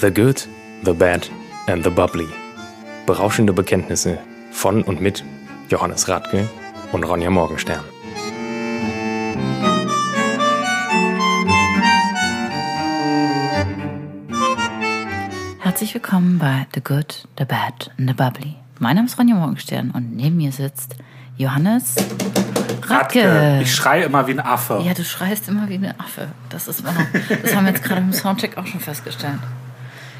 The Good, The Bad and The Bubbly. Berauschende Bekenntnisse von und mit Johannes Radke und Ronja Morgenstern. Herzlich willkommen bei The Good, The Bad and The Bubbly. Mein Name ist Ronja Morgenstern und neben mir sitzt Johannes Radke. Radke. Ich schreie immer wie ein Affe. Ja, du schreist immer wie ein Affe. Das ist wahr. Das haben wir jetzt gerade im Soundcheck auch schon festgestellt.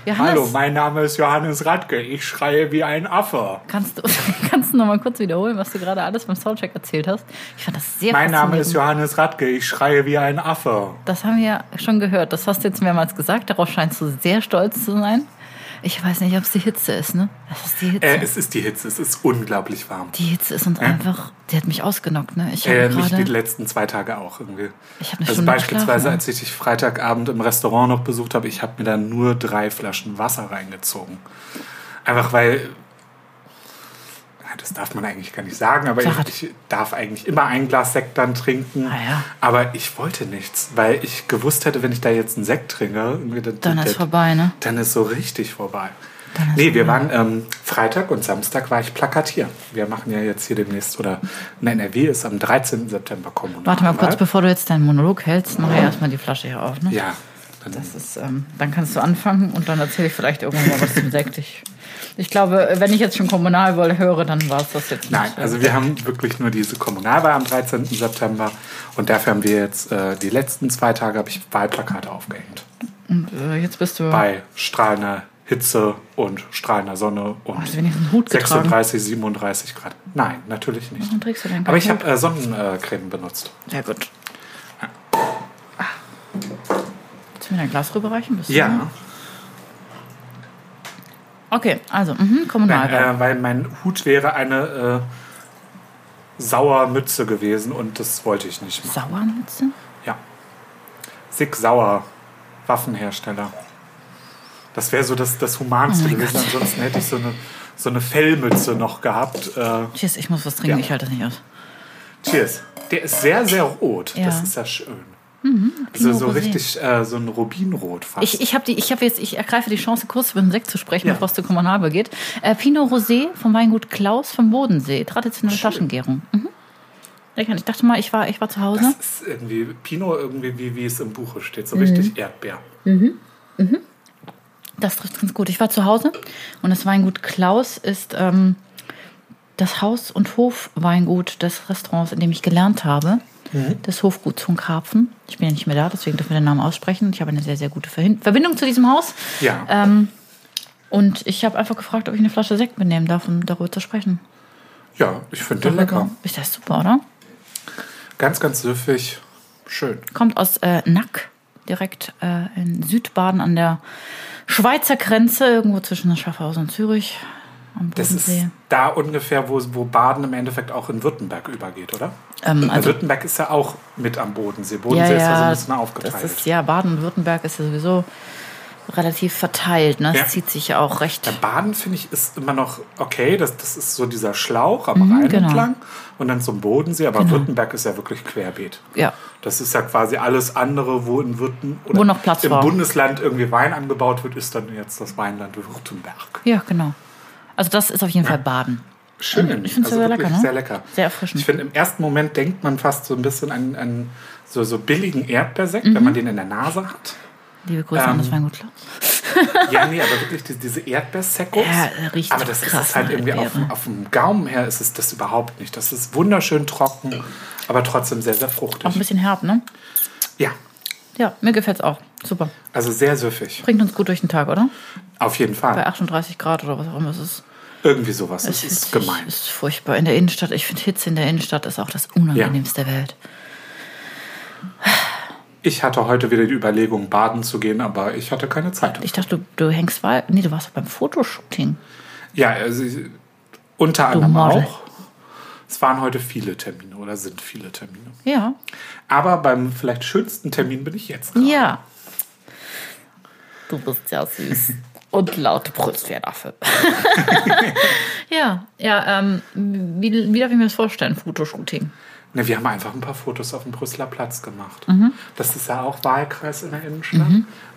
Johannes, Hallo, mein Name ist Johannes Radke. Ich schreie wie ein Affe. kannst du, kannst du noch mal kurz wiederholen, was du gerade alles beim Soundcheck erzählt hast? Ich fand das sehr Mein Name ist. Johannes Radke. Ich schreie wie ein Affe. Das haben wir schon gehört. Das hast du jetzt mehrmals gesagt. Darauf scheinst du sehr stolz zu sein. Ich weiß nicht, ob es die Hitze ist, ne? Das ist die Hitze. Äh, es ist die Hitze. Es ist unglaublich warm. die Hitze ist uns einfach, die hat mich ausgenockt, ne? Ich Äh, habe mich die letzten zwei Tage auch irgendwie. Ich hab eine also Stunde beispielsweise, ne? als ich dich Freitagabend im Restaurant noch besucht habe, ich habe mir da nur drei Flaschen Wasser reingezogen. Einfach weil, das darf man eigentlich gar nicht sagen, aber ich, ich darf eigentlich immer ein Glas Sekt dann trinken. Ah ja. Aber ich wollte nichts, weil ich gewusst hätte, wenn ich da jetzt einen Sekt trinke, dann das- ist vorbei, ne? dann ist so richtig vorbei. Dann Nee, wir waren ähm, Freitag und Samstag war ich plakatier. Wir machen ja jetzt hier demnächst, oder in NRW ist am 13. September Kommunalwahl. Warte mal kurz, bevor du jetzt deinen Monolog hältst, mach ja erstmal die Flasche hier auf, ne? Ja, dann, Das ist, ähm, dann kannst du anfangen und dann erzähle ich vielleicht irgendwann mal was zum Sekt. Ich, ich glaube, wenn ich jetzt schon Kommunalwahl höre, dann war es das jetzt nicht. nein, also wir haben wirklich nur diese Kommunalwahl am 13. September und dafür haben wir jetzt äh, die letzten zwei Tage habe ich Wahlplakate aufgehängt. Und äh, jetzt bist du. Bei strahlender Hitze und strahlender Sonne und getragen? 36, 37 Grad. Nein, natürlich nicht. Warum trägst du denn Aber ich habe äh, Sonnencreme benutzt. Sehr gut. Willst du mir dein Glas rüberreichen? Bist du Ja. so? Okay, also, mhm, Kommunalwahl. Nein, äh, weil mein Hut wäre eine äh, Sauermütze gewesen und das wollte ich nicht machen. Sauermütze? Ja. Sig Sauer, Waffenhersteller. Das wäre so das, das Humanste Oh gewesen. Gott. Ansonsten hätte ich so eine, so eine Fellmütze noch gehabt. Äh, Cheers, ich muss was trinken, Ja. ich halte das nicht aus. cheers. Der ist sehr, sehr rot. Ja. Das ist ja schön. Also so Rosé. richtig äh, so ein Rubinrot fast. Ich, ich habe die, ich habe jetzt, ich ergreife die Chance, kurz über den Sekt zu sprechen, Ja. bevor es zu Kommunalwahl geht. Äh, Pinot Rosé vom Weingut Klaus vom Bodensee, traditionelle Flaschengärung. Mhm. Ich dachte mal, ich war, ich war zu Hause. das ist irgendwie Pinot, irgendwie wie, wie es im Buche steht. So Mhm. richtig Erdbeer. Das trifft ganz gut. Ich war zu Hause und das Weingut Klaus ist ähm, das Haus- und Hofweingut des Restaurants, in dem ich gelernt habe. Des Hofguts von Karpfen. Ich bin ja nicht mehr da, deswegen dürfen wir den Namen aussprechen. Ich habe eine sehr, sehr gute Verhin- Verbindung zu diesem Haus. Ja. Ähm, und ich habe einfach gefragt, ob ich eine Flasche Sekt mitnehmen darf, um darüber zu sprechen. Ja, ich finde den lecker. Ist das super, oder? Ganz, ganz süffig. Schön. Kommt aus äh, Nack, direkt äh, in Südbaden an der Schweizer Grenze, irgendwo zwischen Schaffhausen und Zürich. Am Das ist Bodensee. da ungefähr, wo, wo Baden im Endeffekt auch in Württemberg übergeht, oder? Ähm, also- Württemberg ist ja auch mit am Bodensee. Bodensee ist ja so ein bisschen aufgeteilt. Das ist, ja, Baden-Württemberg ist ja sowieso relativ verteilt. Ne? Es Ja. zieht sich ja auch recht. Der Baden, finde ich, ist immer noch okay. Das, das ist so dieser Schlauch am Rhein genau. entlang und dann zum Bodensee. Aber Genau. Württemberg ist ja wirklich querbeet. Ja. Das ist ja quasi alles andere, wo in Württemberg oder Wo noch Platz im war. Bundesland irgendwie Wein angebaut wird, ist dann jetzt das Weinland Württemberg. ja, genau. Also das ist auf jeden Fall Baden. Schön. Ich find's sehr wirklich lecker, ne? Sehr lecker. Sehr erfrischend. Ich finde, im ersten Moment denkt man fast so ein bisschen an, an so, so billigen Erdbeersekt, wenn man den in der Nase hat. Liebe Grüße an Ähm, das Weingut Klaus. Ja, nee, aber wirklich diese, diese Erdbeerseckos. Ja, riecht aber das krass ist halt nach irgendwie auf, auf dem Gaumen her ist es das überhaupt nicht. Das ist wunderschön trocken, aber trotzdem sehr, sehr Auch ein fruchtig. bisschen herb, ne? Ja, Ja, mir gefällt's auch. Super. also sehr süffig. Bringt uns gut durch den Tag, oder? Auf jeden Bei Fall. 38 Grad oder was auch immer es ist. Irgendwie sowas. Es ist sich- gemein. ist furchtbar. In der Innenstadt, ich finde Hitze in der Innenstadt ist auch das Unangenehmste der Welt. Ich hatte heute wieder die Überlegung, baden zu gehen, aber ich hatte keine Zeit. Ich dachte, du, du hängst. Nee, du warst beim Fotoshooting. Ja, also, unter anderem Model. auch. Es waren heute viele Termine oder sind viele Termine. Ja. Aber beim vielleicht schönsten Termin bin ich jetzt. gerade. Ja. Du bist ja süß. Und laut brüllst wie ein Affe. ja, ja, ähm, wie, wie darf ich mir das vorstellen, Fotoshooting? Ne, wir haben einfach ein paar Fotos auf dem Brüsseler Platz gemacht. Mhm. Das ist ja auch Wahlkreis in der Innenstadt.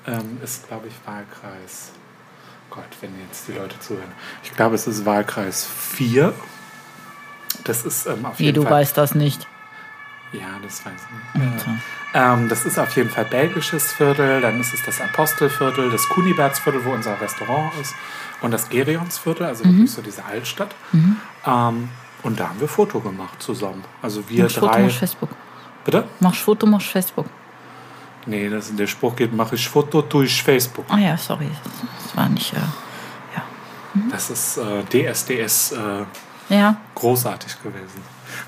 ähm, ist, glaube ich, Wahlkreis. Gott, wenn jetzt die Leute zuhören. Ich glaube, es ist Wahlkreis 4. Das ist ähm, auf Wie, jeden du Fall. weißt das nicht. Ja, das weiß ich nicht. Ja. Ähm, das ist auf jeden Fall belgisches Viertel, dann ist es das Apostelviertel, das Kunibertsviertel, wo unser Restaurant ist, und das Gerionsviertel, also wirklich so diese Altstadt. Ähm, und da haben wir Foto gemacht zusammen. Also wir Machst Foto, drei. machst Facebook. Bitte? Machst Foto, machst Facebook. Nee, das, der Spruch geht, mache ich Foto durch Facebook. Ah ja, sorry. Das, war nicht. Äh, ja. Das ist äh, DSDS äh, Ja. großartig gewesen.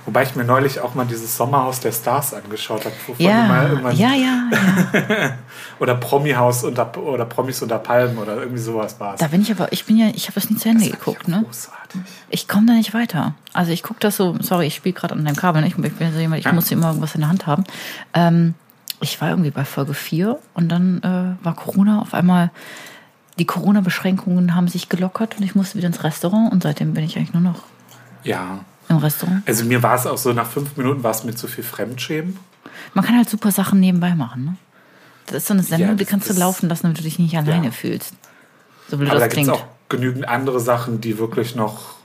Wobei ich mir neulich auch mal dieses Sommerhaus der Stars angeschaut habe. wovon Ja, ja, ja, ja. Oder Promi-Haus unter, oder Promis unter Palmen oder irgendwie sowas war es. Da bin ich aber, ich bin ja, ich habe das nie zu Ende Das geguckt, ja ne? Großartig. Ich komme da nicht weiter. Also ich gucke das so, sorry, ich spiele gerade an deinem Kabel, ne? ich, ich bin so jemand, ich Ja. muss immer irgendwas in der Hand haben. Ähm, ich war irgendwie bei Folge 4 und dann äh, war Corona auf einmal, die Corona-Beschränkungen haben sich gelockert und ich musste wieder ins Restaurant und seitdem bin ich eigentlich nur noch Ja. Im Restaurant. Also mir war es auch so, nach fünf Minuten war es mir zu viel Fremdschämen. Man kann halt super Sachen nebenbei machen, ne? Das ist so eine Sendung, Ja, die kannst du ist- laufen lassen, damit du dich nicht alleine Ja. fühlst. So blöd Aber da das gibt es klingt. auch genügend andere Sachen, die wirklich noch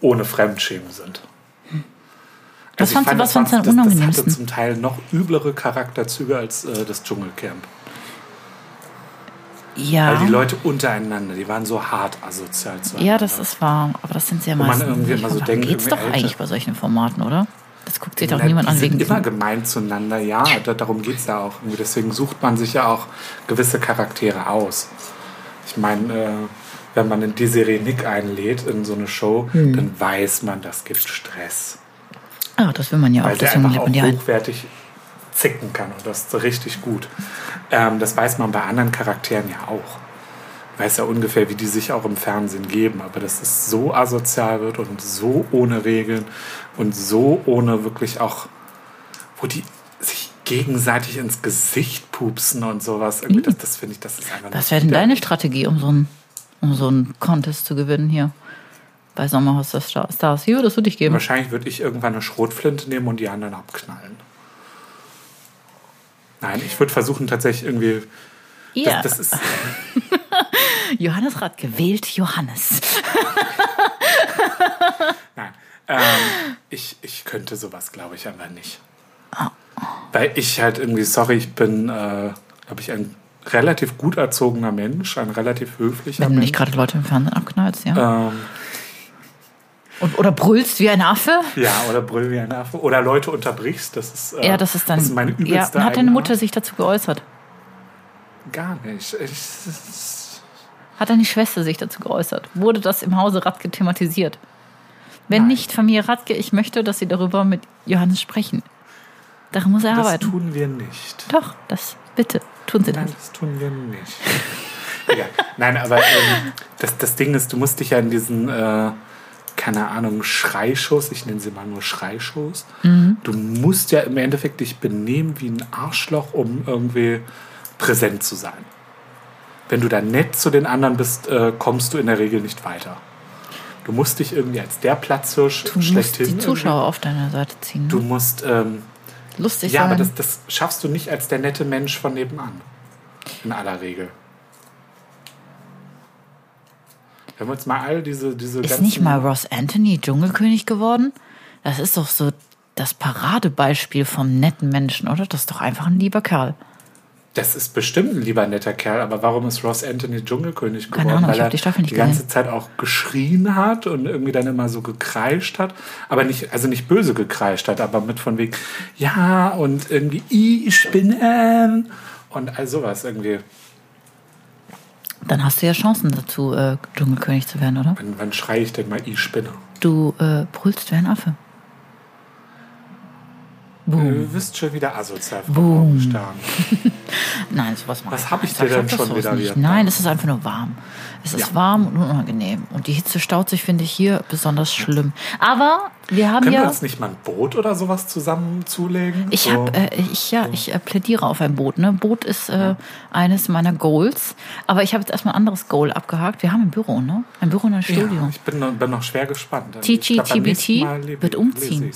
ohne Fremdschämen sind. Was ich fandst du- was das fandst du war- am das, hatte zum Teil noch üblere Charakterzüge als äh, das Dschungelcamp. Ja. Weil die Leute untereinander, die waren so hart asozial zueinander. Ja, das ist wahr. Aber das sind sehr man meistens. irgendwie immer so denkt, geht's doch irgendwie eigentlich älter- bei solchen Formaten, oder? Das guckt sich doch Na, niemand die an sind wegen immer gemein zueinander, ja, da, darum geht es ja auch. Irgendwie. Deswegen sucht man sich ja auch gewisse Charaktere aus. Ich meine, äh, wenn man einen Desiree Nick einlädt in so eine Show, Hm. dann weiß man, das gibt Stress. Ah, das will man ja auch. Weil der einfach auch man die ein. Zicken kann und das ist richtig gut. Ähm, das weiß man bei anderen Charakteren ja auch. Weiß ja ungefähr, wie die sich auch im Fernsehen geben, aber dass es so asozial wird und so ohne Regeln und so ohne wirklich auch, wo die sich gegenseitig ins Gesicht pupsen und sowas. Irgendwie, das, das finde ich, das ist einfach Was wäre denn deine Strategie, um so einen um so einen Contest zu gewinnen hier? Bei Sommerhaus der Star- Stars. Hier würdest du dich geben. Wahrscheinlich würde ich irgendwann eine Schrotflinte nehmen und die anderen abknallen. Nein, ich würde versuchen tatsächlich irgendwie. Ja, Das, das ist, Johannes Rad gewählt Johannes. nein. Ähm, ich, ich könnte sowas, glaube ich, einfach nicht. Weil ich halt irgendwie, sorry, ich bin, äh, glaube ich, ein relativ gut erzogener Mensch, ein relativ höflicher Wenn du Mensch. nicht gerade Leute im Fernsehen abknallst, ja. Ähm, Und, oder brüllst wie ein Affe. ja, oder brüll wie ein Affe. Oder Leute unterbrichst, das ist, äh, Ja, das ist dann. das ist meine ja, übelste hat deine. Mutter sich dazu geäußert? Gar nicht. Ich, Hat deine Schwester sich dazu geäußert? Wurde das im Hause Radke thematisiert? Wenn Nein. nicht, Familie Radke, ich möchte, dass Sie darüber mit Johannes sprechen. Daran muss er das arbeiten. tun wir nicht. Doch, das, bitte, tun Sie Nein, das. das tun wir nicht. Egal. Nein, aber ähm, das, das Ding ist, du musst dich ja in diesen, äh, keine Ahnung, Schreishows, ich nenne sie mal nur Schreishows, Mhm. du musst ja im Endeffekt dich benehmen wie ein Arschloch, um irgendwie präsent zu sein. Wenn du da nett zu den anderen bist, äh, kommst du in der Regel nicht weiter. Du musst dich irgendwie als der Platzhirsch Du musst schlechthin. die Zuschauer auf deine Seite ziehen. irgendwie- Du Ne? musst. Ähm, Lustig ja, sein. aber das, das schaffst du nicht als der nette Mensch von nebenan. In aller Regel. Wenn wir uns mal all diese, diese ist nicht mal Ross Anthony Dschungelkönig geworden? Das ist doch so das Paradebeispiel vom netten Menschen, oder? Das ist doch einfach ein lieber Kerl. Das ist bestimmt ein lieber netter Kerl, aber warum ist Ross Anthony Dschungelkönig geworden? Keine Ahnung, ich Weil er die Staffel nicht die ganze. Zeit auch geschrien hat und irgendwie dann immer so gekreischt hat. Aber nicht, also nicht böse gekreischt hat, aber mit von wegen, ja, und irgendwie, ich bin ähm, und all sowas irgendwie. Dann hast du ja Chancen dazu, äh, Dschungelkönig zu werden, oder? Wann, wann schreie ich denn mal, ich spinne? Du äh, brüllst wie ein Affe. Boom. Du bist schon wieder asozial Boom. Stern. Nein, sowas mache Was hab nicht. ich dir denn schon wieder nicht. Nein, es ist einfach nur warm. Es ist Ja. warm und unangenehm. Und die Hitze staut sich, finde ich, hier besonders schlimm. Aber wir haben Können wir ja... uns nicht mal ein Boot oder sowas zusammen zulegen? Ich So. habe, äh, ich ja, ich äh, plädiere auf ein Boot. Ne, Boot ist äh, eines meiner Goals. Aber ich habe jetzt erstmal ein anderes Goal abgehakt. Wir haben ein Büro, ne? Ein Büro und ein Studio. ja, ich bin, noch- bin noch schwer gespannt. TG, Ich glaub, beim nächsten TBT Mal lebe- wird umziehen.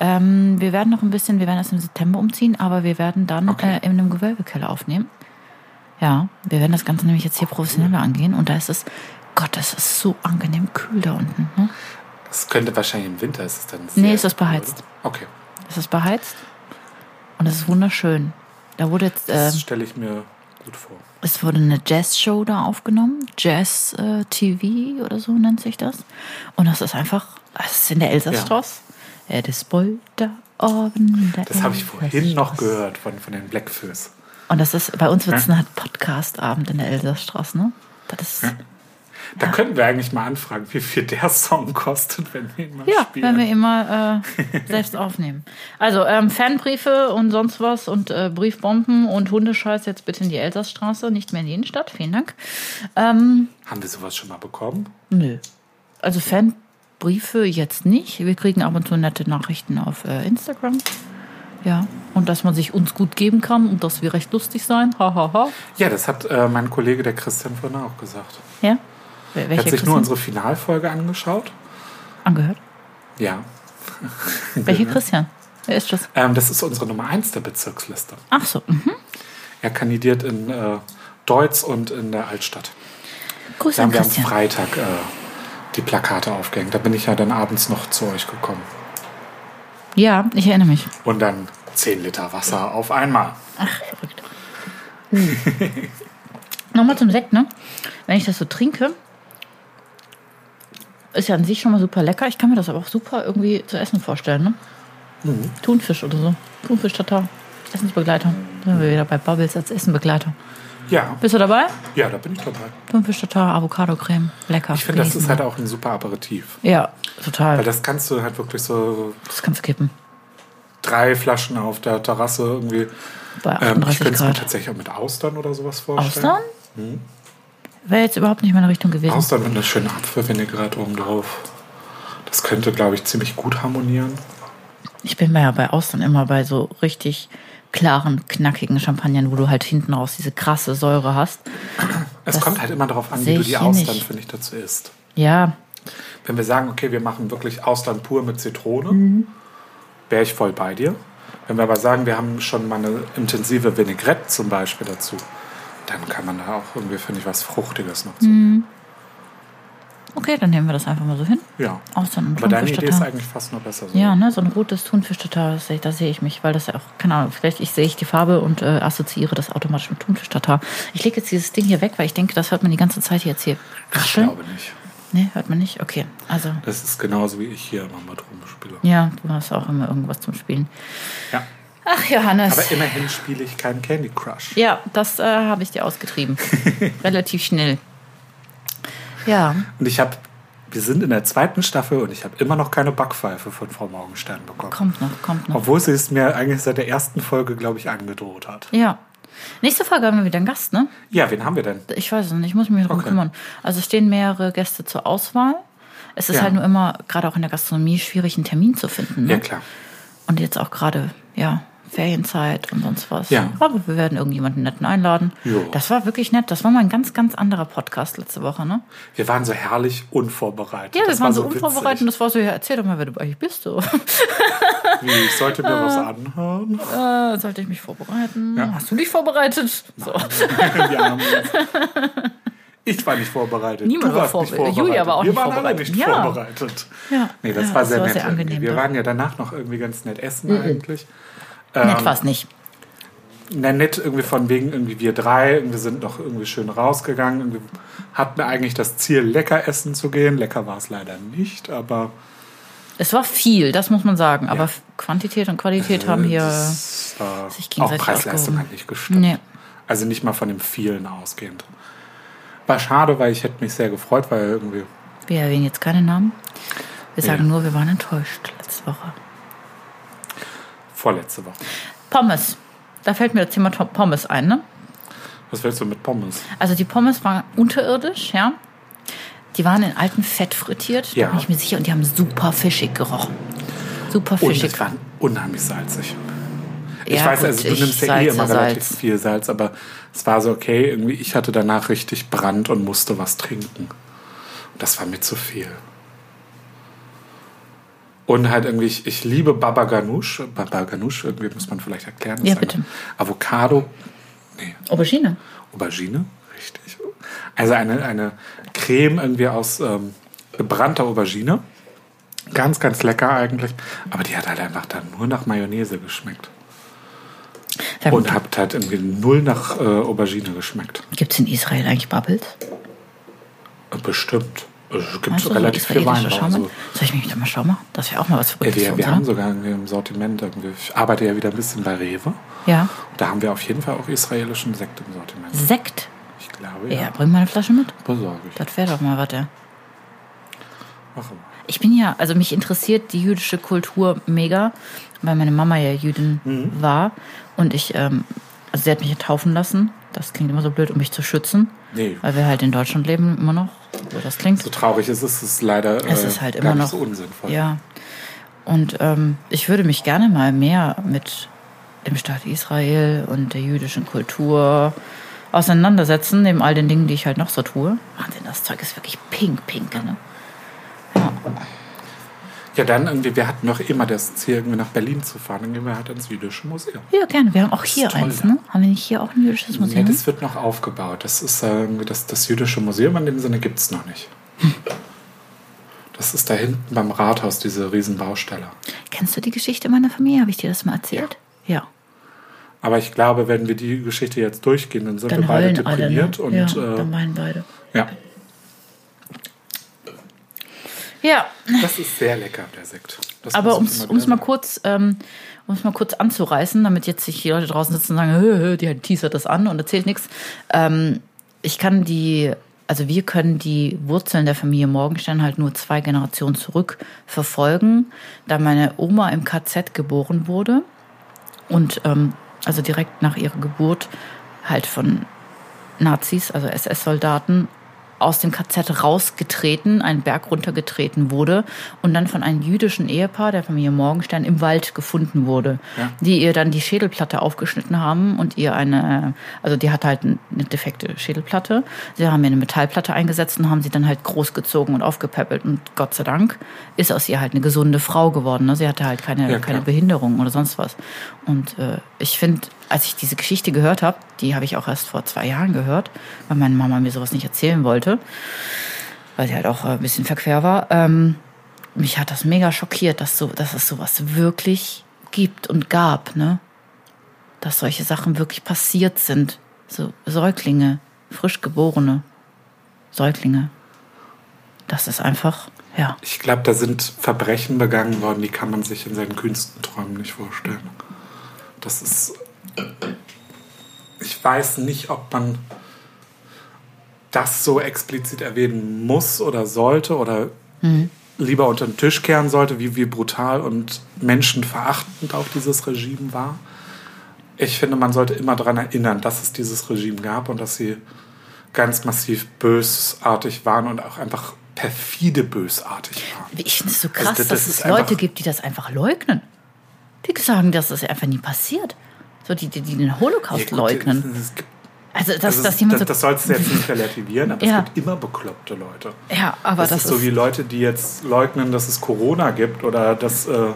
Ähm, wir werden noch ein bisschen, wir werden erst im September umziehen, aber wir werden dann Okay. äh, in einem Gewölbekeller aufnehmen. Ja, wir werden das Ganze nämlich jetzt hier professioneller angehen. Und da ist es, Gott, das ist so angenehm kühl da unten. Ne? Das könnte wahrscheinlich im Winter ist es dann. Nee, sehr es ist beheizt. oder? Okay. Es ist beheizt und es ist wunderschön. Da wurde jetzt, äh, Das stelle ich mir gut vor. es wurde eine Jazz-Show da aufgenommen. Jazz äh, TV oder so nennt sich das. Und das ist einfach, das ist in der Elsastraße. Ja. Das Polterabend. Das habe ich vorhin noch gehört von, von den Blackfoes. Und das ist, bei uns wird es ein Podcast-Abend in der Elsastraße, ne? Das ist, Da könnten wir eigentlich mal anfragen, wie viel der Song kostet, wenn wir ihn mal ja, spielen. wenn wir immer äh, selbst aufnehmen. Also ähm, Fanbriefe und sonst was und äh, Briefbomben und Hundescheiß jetzt bitte in die Elsastraße, nicht mehr in die Innenstadt. Vielen Dank. Ähm, Haben wir sowas schon mal bekommen? Nö. Also Fanbriefe jetzt nicht. Wir kriegen ab und zu nette Nachrichten auf äh, Instagram. Ja. Und dass man sich uns gut geben kann und dass wir recht lustig sein. Hahaha. Ha, ha. Ja, das hat äh, mein Kollege, der Christian vorhin auch gesagt. Ja. Wer- Er Welcher hat sich Christian? nur unsere Finalfolge angeschaut. angehört? Ja. Welcher Christian? Wer ist das? Ähm, das ist unsere Nummer 1 der Bezirksliste. Ach so. Mhm. Er kandidiert in äh, Deutz und in der Altstadt. Grüße Da an wir am Christian. Freitag äh, die Plakate aufgehängt. Da bin ich ja dann abends noch zu euch gekommen. Ja, ich erinnere mich. Und dann 10 Liter Wasser auf einmal. Verrückt. Nochmal zum Sekt, ne? Wenn ich das so trinke, ist ja an sich schon mal super lecker. Ich kann mir das aber auch super irgendwie zu essen vorstellen, ne? Mhm. Thunfisch oder so. Thunfisch Tatar. Essensbegleiter. Da sind wir wieder bei Bubbles als Essenbegleiter. Ja, Bist du dabei? ja, da bin ich dabei. Thunfisch Tatar, Avocado-Creme. Lecker. Ich finde, das ist halt auch ein super Aperitif. Ja, total. Weil das kannst du halt wirklich so das kannst du kippen. drei Flaschen auf der Terrasse irgendwie. Bei Ähm, ich 38 könnte es mir tatsächlich auch mit Austern oder sowas vorstellen. Austern? Mhm. Wäre jetzt überhaupt nicht meine Richtung gewesen. Austern mit einer schönen Apfelvinaigrette oben drauf. Das könnte, glaube ich, ziemlich gut harmonieren. Ich bin ja bei Austern immer bei so richtig klaren, knackigen Champagnern, wo du halt hinten raus diese krasse Säure hast. Es Das kommt halt immer darauf an, wie du die Austern, finde ich, dazu isst. Ja, Wenn wir sagen, okay, wir machen wirklich Austern pur mit Zitrone, Mhm. wäre ich voll bei dir. Wenn wir aber sagen, wir haben schon mal eine intensive Vinaigrette zum Beispiel dazu, dann kann man da auch irgendwie, finde ich, was Fruchtiges noch zu. Mhm. Okay, dann nehmen wir das einfach mal so hin. Ja. Austern und Aber deine Idee ist eigentlich fast noch besser. So. Ja, ne, so ein rotes Thunfisch-Tatar, da sehe ich mich, weil das ja auch, keine Ahnung, vielleicht ich sehe ich die Farbe und äh, assoziiere das automatisch mit Thunfisch-Tatar. Ich lege jetzt dieses Ding hier weg, weil ich denke, das hört man die ganze Zeit jetzt hier ich rascheln. glaube nicht. Nee, hört man nicht? Okay, also, Das ist genauso wie ich hier immer mit rumspiele. ja, du hast auch immer irgendwas zum Spielen. Ja. Ach, Johannes. Aber immerhin spiele ich keinen Candy Crush. Ja, das äh, habe ich dir ausgetrieben. Relativ schnell. Ja, Und ich habe, wir sind in der zweiten Staffel und ich habe immer noch keine Backpfeife von Frau Morgenstern bekommen. kommt noch, kommt noch. Obwohl sie es mir eigentlich seit der ersten Folge, glaube ich, angedroht hat. Ja. Nächste Folge haben wir wieder einen Gast, ne? Ja, wen haben wir denn? Ich weiß es nicht, ich muss mich darum Okay. kümmern. Also stehen mehrere Gäste zur Auswahl. Es ist Ja. halt nur immer, gerade auch in der Gastronomie, schwierig, einen Termin zu finden. Ne? Ja, klar. Und jetzt auch gerade, ja, Ferienzeit und sonst was. Ja. Aber wir werden irgendjemanden netten einladen. Jo. Das war wirklich nett. Das war mal ein ganz, ganz anderer Podcast letzte Woche, ne? Wir waren so herrlich unvorbereitet. Ja, wir Das waren war so unvorbereitet und das war so, ja, erzähl doch mal, wer du eigentlich bist. So. Wie, ich sollte mir was anhören. Äh, sollte ich mich vorbereiten? Ja. Hast du dich vorbereitet? So. Wir ich war nicht vorbereitet. Niemand du war warst nicht vorbe- vorbereitet. Julia war auch Wir nicht waren alle vorbereitet. nicht Ja. vorbereitet. Ja. Nee, das Ja, war das sehr war nett. sehr angenehm, Wir doch. waren ja danach noch irgendwie ganz nett essen eigentlich. Ähm, Nett war es nicht. Na, nett irgendwie von wegen irgendwie wir drei, irgendwie sind noch irgendwie schön rausgegangen. Irgendwie hatten eigentlich das Ziel, lecker essen zu gehen. Lecker war es leider nicht, aber Es war viel, das muss man sagen. Aber Quantität und Qualität haben hier. es, äh, sich auch gegenseitig Preis-Leistung aufgehoben. hat nicht gestimmt. Nee. Also nicht mal von dem vielen ausgehend. War schade, weil ich hätte mich sehr gefreut, weil irgendwie Wir erwähnen jetzt keine Namen. Wir sagen Ja. nur, wir waren enttäuscht letzte Woche. Vorletzte Woche. Pommes. Da fällt mir das Thema Pommes ein, ne? Was willst du mit Pommes? Also die Pommes waren unterirdisch, ja. Die waren in altem Fett frittiert, da Ja. bin ich mir sicher. Und die haben super fischig gerochen. Super Und fischig. es war unheimlich salzig. Ich Ja, weiß, gut, also du nimmst ja eh immer relativ Salz. viel Salz, aber es war so okay. Irgendwie, ich hatte danach richtig Brand und musste was trinken. Und das war mir zu viel. Und halt irgendwie, ich, ich liebe Baba Ganoush. Baba Ganoush, irgendwie muss man vielleicht erklären. Das Ja, bitte. Avocado, Nee. Aubergine. Aubergine, richtig. Also eine, eine Creme irgendwie aus ähm, gebrannter Aubergine. Ganz, ganz lecker eigentlich. Aber die hat halt einfach dann nur nach Mayonnaise geschmeckt. Sag Und hat halt irgendwie null nach äh, Aubergine geschmeckt. Gibt es in Israel eigentlich Bubbles? Bestimmt. Es gibt so relativ viel israelischer Weinbau. Also, Soll ich mich da mal schlau machen? Das wäre auch mal was ja, für wir, uns, wir haben sogar im Sortiment. Ich arbeite ja wieder ein bisschen bei Rewe. Ja. Da haben wir auf jeden Fall auch israelischen Sekt im Sortiment. Sekt. Ich glaube, Ja, ja. bring mal eine Flasche mit. Besorge ich. Das wäre doch mal was, ja. Machen wir. Ich bin ja, also mich interessiert die jüdische Kultur mega, weil meine Mama ja Jüdin Mhm. war und ich, ähm, also sie hat mich ja taufen lassen. Das klingt immer so blöd, um mich zu schützen, Nee, weil wir halt in Deutschland leben immer noch. So das klingt. so traurig ist es, ist leider Es äh, ist halt gar immer noch. so unsinnvoll. Ja. Und ähm, ich würde mich gerne mal mehr mit dem Staat Israel und der jüdischen Kultur auseinandersetzen, neben all den Dingen, die ich halt noch so tue. Wahnsinn, das Zeug ist wirklich pink, pink, ne? Ja, dann irgendwie, wir hatten noch immer das Ziel, irgendwie nach Berlin zu fahren. Dann gehen wir halt ins Jüdische Museum. Ja, gerne. Wir haben auch hier toll, eins, ja. ne? Haben wir nicht hier auch ein jüdisches Nee, Museum? das wird noch aufgebaut. Das ist äh, irgendwie das, das Jüdische Museum in dem Sinne gibt es noch nicht. Das ist da hinten beim Rathaus, diese Riesenbaustelle. Kennst du die Geschichte meiner Familie? Habe ich dir das mal erzählt? Ja. Aber ich glaube, wenn wir die Geschichte jetzt durchgehen, dann sind Dann wir beide heulen alle, ne? deprimiert. Und ja, äh, dann weinen beide. ja, Ja, das ist sehr lecker, der Sekt. Das aber um es mal kurz, ähm, um's mal kurz anzureißen, damit jetzt sich die Leute draußen sitzen und sagen, hö, hö, die teasert das an und erzählt nichts. Ähm, ich kann die, also wir können die Wurzeln der Familie Morgenstern halt nur zwei Generationen zurück verfolgen, da meine Oma im KZ geboren wurde und ähm, also direkt nach ihrer Geburt halt von Nazis, also SS-Soldaten, aus dem KZ rausgetreten, einen Berg runtergetreten wurde und dann von einem jüdischen Ehepaar, der Familie Morgenstern, im Wald gefunden wurde, Ja. die ihr dann die Schädelplatte aufgeschnitten haben und ihr eine, also die hat halt eine defekte Schädelplatte. Sie haben ihr eine Metallplatte eingesetzt und haben sie dann halt großgezogen und aufgepäppelt und Gott sei Dank ist aus ihr halt eine gesunde Frau geworden. Ne? Sie hatte halt keine, Ja, keine. Behinderung oder sonst was. Und äh, ich finde, als ich diese Geschichte gehört habe, die habe ich auch erst vor zwei Jahren gehört, weil meine Mama mir sowas nicht erzählen wollte, weil sie halt auch äh, ein bisschen verquer war. Ähm, mich hat das mega schockiert, dass, so, dass es sowas wirklich gibt und gab, ne? Dass solche Sachen wirklich passiert sind. So Säuglinge, frisch geborene Säuglinge. Das ist einfach, ja. Ich glaube, da sind Verbrechen begangen worden, die kann man sich in seinen kühnsten Träumen nicht vorstellen. Das ist. Ich weiß nicht, ob man das so explizit erwähnen muss oder sollte oder lieber unter den Tisch kehren sollte, wie, wie brutal und menschenverachtend auch dieses Regime war. Ich finde, man sollte immer daran erinnern, dass es dieses Regime gab und dass sie ganz massiv bösartig waren und auch einfach perfide bösartig waren. Ich finde es so krass, Also das- dass das es ist einfach- Leute gibt, die das einfach leugnen. Die sagen, dass das einfach nie passiert. So, die, die, die den Holocaust Ja, gut, leugnen. Es gibt, Also, dass, also dass es- jemand das, so. das sollst du jetzt nicht relativieren, aber Ja. es gibt immer bekloppte Leute. ja, aber Das, das, ist so wie Leute, die jetzt leugnen, dass es Corona gibt oder dass, äh,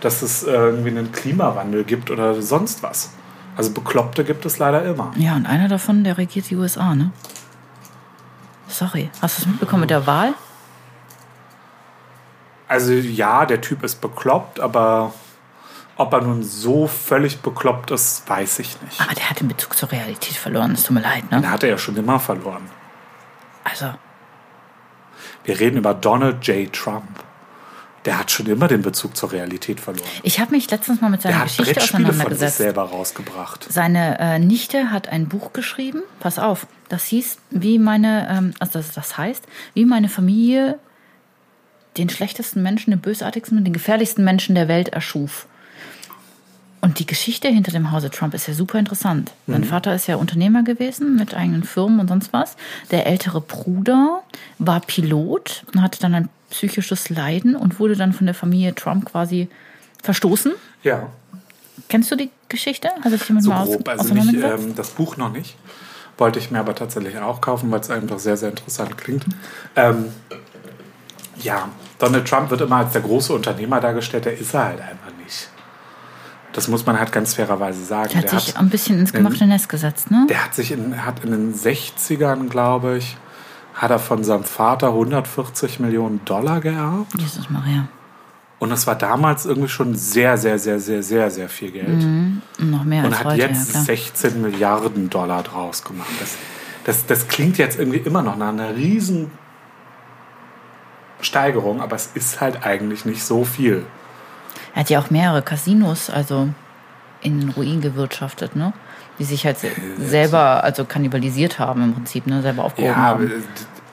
dass es äh, irgendwie einen Klimawandel gibt oder sonst was. Also Bekloppte gibt es leider immer. Ja, und einer davon, der regiert die USA, ne? Sorry. Hast du es mitbekommen mit der Wahl? Also ja, der Typ ist bekloppt, aber ob er nun so völlig bekloppt ist, weiß ich nicht. Aber der hat den Bezug zur Realität verloren. Es tut mir leid, Den ne? hat er ja schon immer verloren. Also, Wir reden über Donald J. Trump. Der hat schon immer den Bezug zur Realität verloren. ich habe mich letztens mal mit Der seiner hat Geschichte Brettspiele von sich selber rausgebracht. Seine äh, Nichte hat ein Buch geschrieben. Pass auf, das hieß, wie meine, ähm, also das, das heißt, wie meine Familie den schlechtesten Menschen, den bösartigsten und den gefährlichsten Menschen der Welt erschuf. Und die Geschichte hinter dem Hause Trump ist ja super interessant. Sein Vater ist ja Unternehmer gewesen mit eigenen Firmen und sonst was. Der ältere Bruder war Pilot und hatte dann ein psychisches Leiden und wurde dann von der Familie Trump quasi verstoßen. Ja, Kennst du die Geschichte? Hast du dich damit so mal aus grob. Also nicht, ähm, das Buch noch nicht. Wollte ich mir aber tatsächlich auch kaufen, weil es einfach sehr, sehr interessant klingt. Ähm, ja, Donald Trump wird immer als der große Unternehmer dargestellt, der ist er halt einfach nicht. Das muss man halt ganz fairerweise sagen. Der hat sich ein bisschen ins gemachte in, Nest gesetzt, ne? Der hat sich in, hat in den 60ern, glaube ich, hat er von seinem Vater 140 Millionen Dollar geerbt. Jesus Maria. Und das war damals irgendwie schon sehr, sehr, sehr, sehr, sehr, sehr viel Geld. Mhm. Noch mehr Und als hat heute, jetzt ja, 16 Milliarden Dollar draus gemacht. Das, das, das klingt jetzt irgendwie immer noch nach einer riesen Steigerung, aber es ist halt eigentlich nicht so viel. Er hat ja auch mehrere Casinos, also in den Ruin gewirtschaftet, ne? Die sich halt selber, also kannibalisiert haben im Prinzip, ne? Selber aufgehoben ja, haben.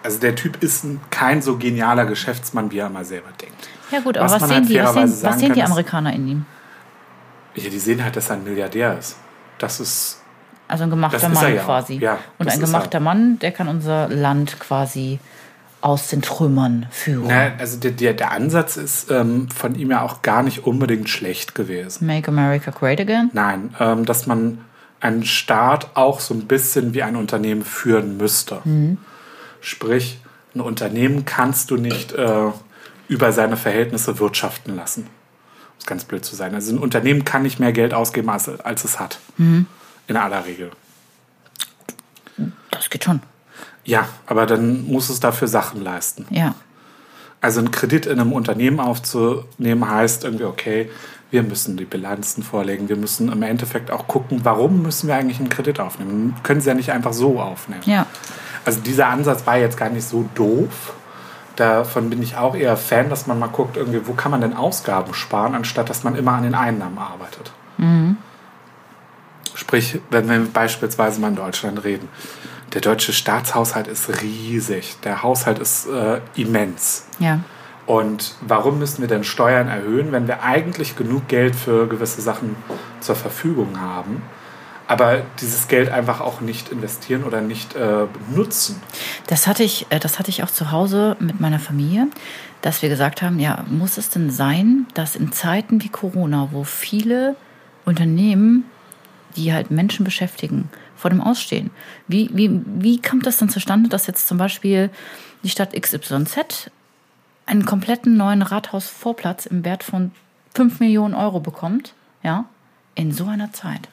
also der Typ ist kein so genialer Geschäftsmann, wie er mal selber denkt. Ja gut, aber was, was sehen, halt die, was sehen, was sehen die Amerikaner in ihm? Ja, die sehen halt, dass er ein Milliardär ist. Das ist. Also ein gemachter Mann ja. quasi. Ja, Und ein gemachter Mann, der kann unser Land quasi aus den Trümmern führen. Na, also der, der, der Ansatz ist ähm, von ihm ja auch gar nicht unbedingt schlecht gewesen. Make America Great Again? Nein, ähm, dass man einen Staat auch so ein bisschen wie ein Unternehmen führen müsste. Mhm. Sprich, ein Unternehmen kannst du nicht äh, über seine Verhältnisse wirtschaften lassen. Um es ganz blöd zu sein. Also ein Unternehmen kann nicht mehr Geld ausgeben, als, als es hat. Mhm. In aller Regel. Das geht schon. Ja, aber dann muss es dafür Sachen leisten. Ja. Also einen Kredit in einem Unternehmen aufzunehmen heißt irgendwie, okay, wir müssen die Bilanzen vorlegen, wir müssen im Endeffekt auch gucken, warum müssen wir eigentlich einen Kredit aufnehmen? Können sie ja nicht einfach so aufnehmen. Ja. Also dieser Ansatz war jetzt gar nicht so doof. Davon bin ich auch eher Fan, dass man mal guckt, irgendwie, wo kann man denn Ausgaben sparen, anstatt dass man immer an den Einnahmen arbeitet. Mhm. Sprich, wenn wir beispielsweise mal in Deutschland reden. Der deutsche Staatshaushalt ist riesig. Der Haushalt ist äh, immens. Ja. Und warum müssen wir denn Steuern erhöhen, wenn wir eigentlich genug Geld für gewisse Sachen zur Verfügung haben, aber dieses Geld einfach auch nicht investieren oder nicht äh, nutzen? Das hatte, ich, äh, das hatte ich auch zu Hause mit meiner Familie, dass wir gesagt haben, ja, muss es denn sein, dass in Zeiten wie Corona, wo viele Unternehmen, die halt Menschen beschäftigen, vor dem Ausstehen. Wie, wie, wie kommt das dann zustande, dass jetzt zum Beispiel die Stadt XYZ einen kompletten neuen Rathausvorplatz im Wert von 5 Millionen Euro bekommt? Ja, in so einer Zeit.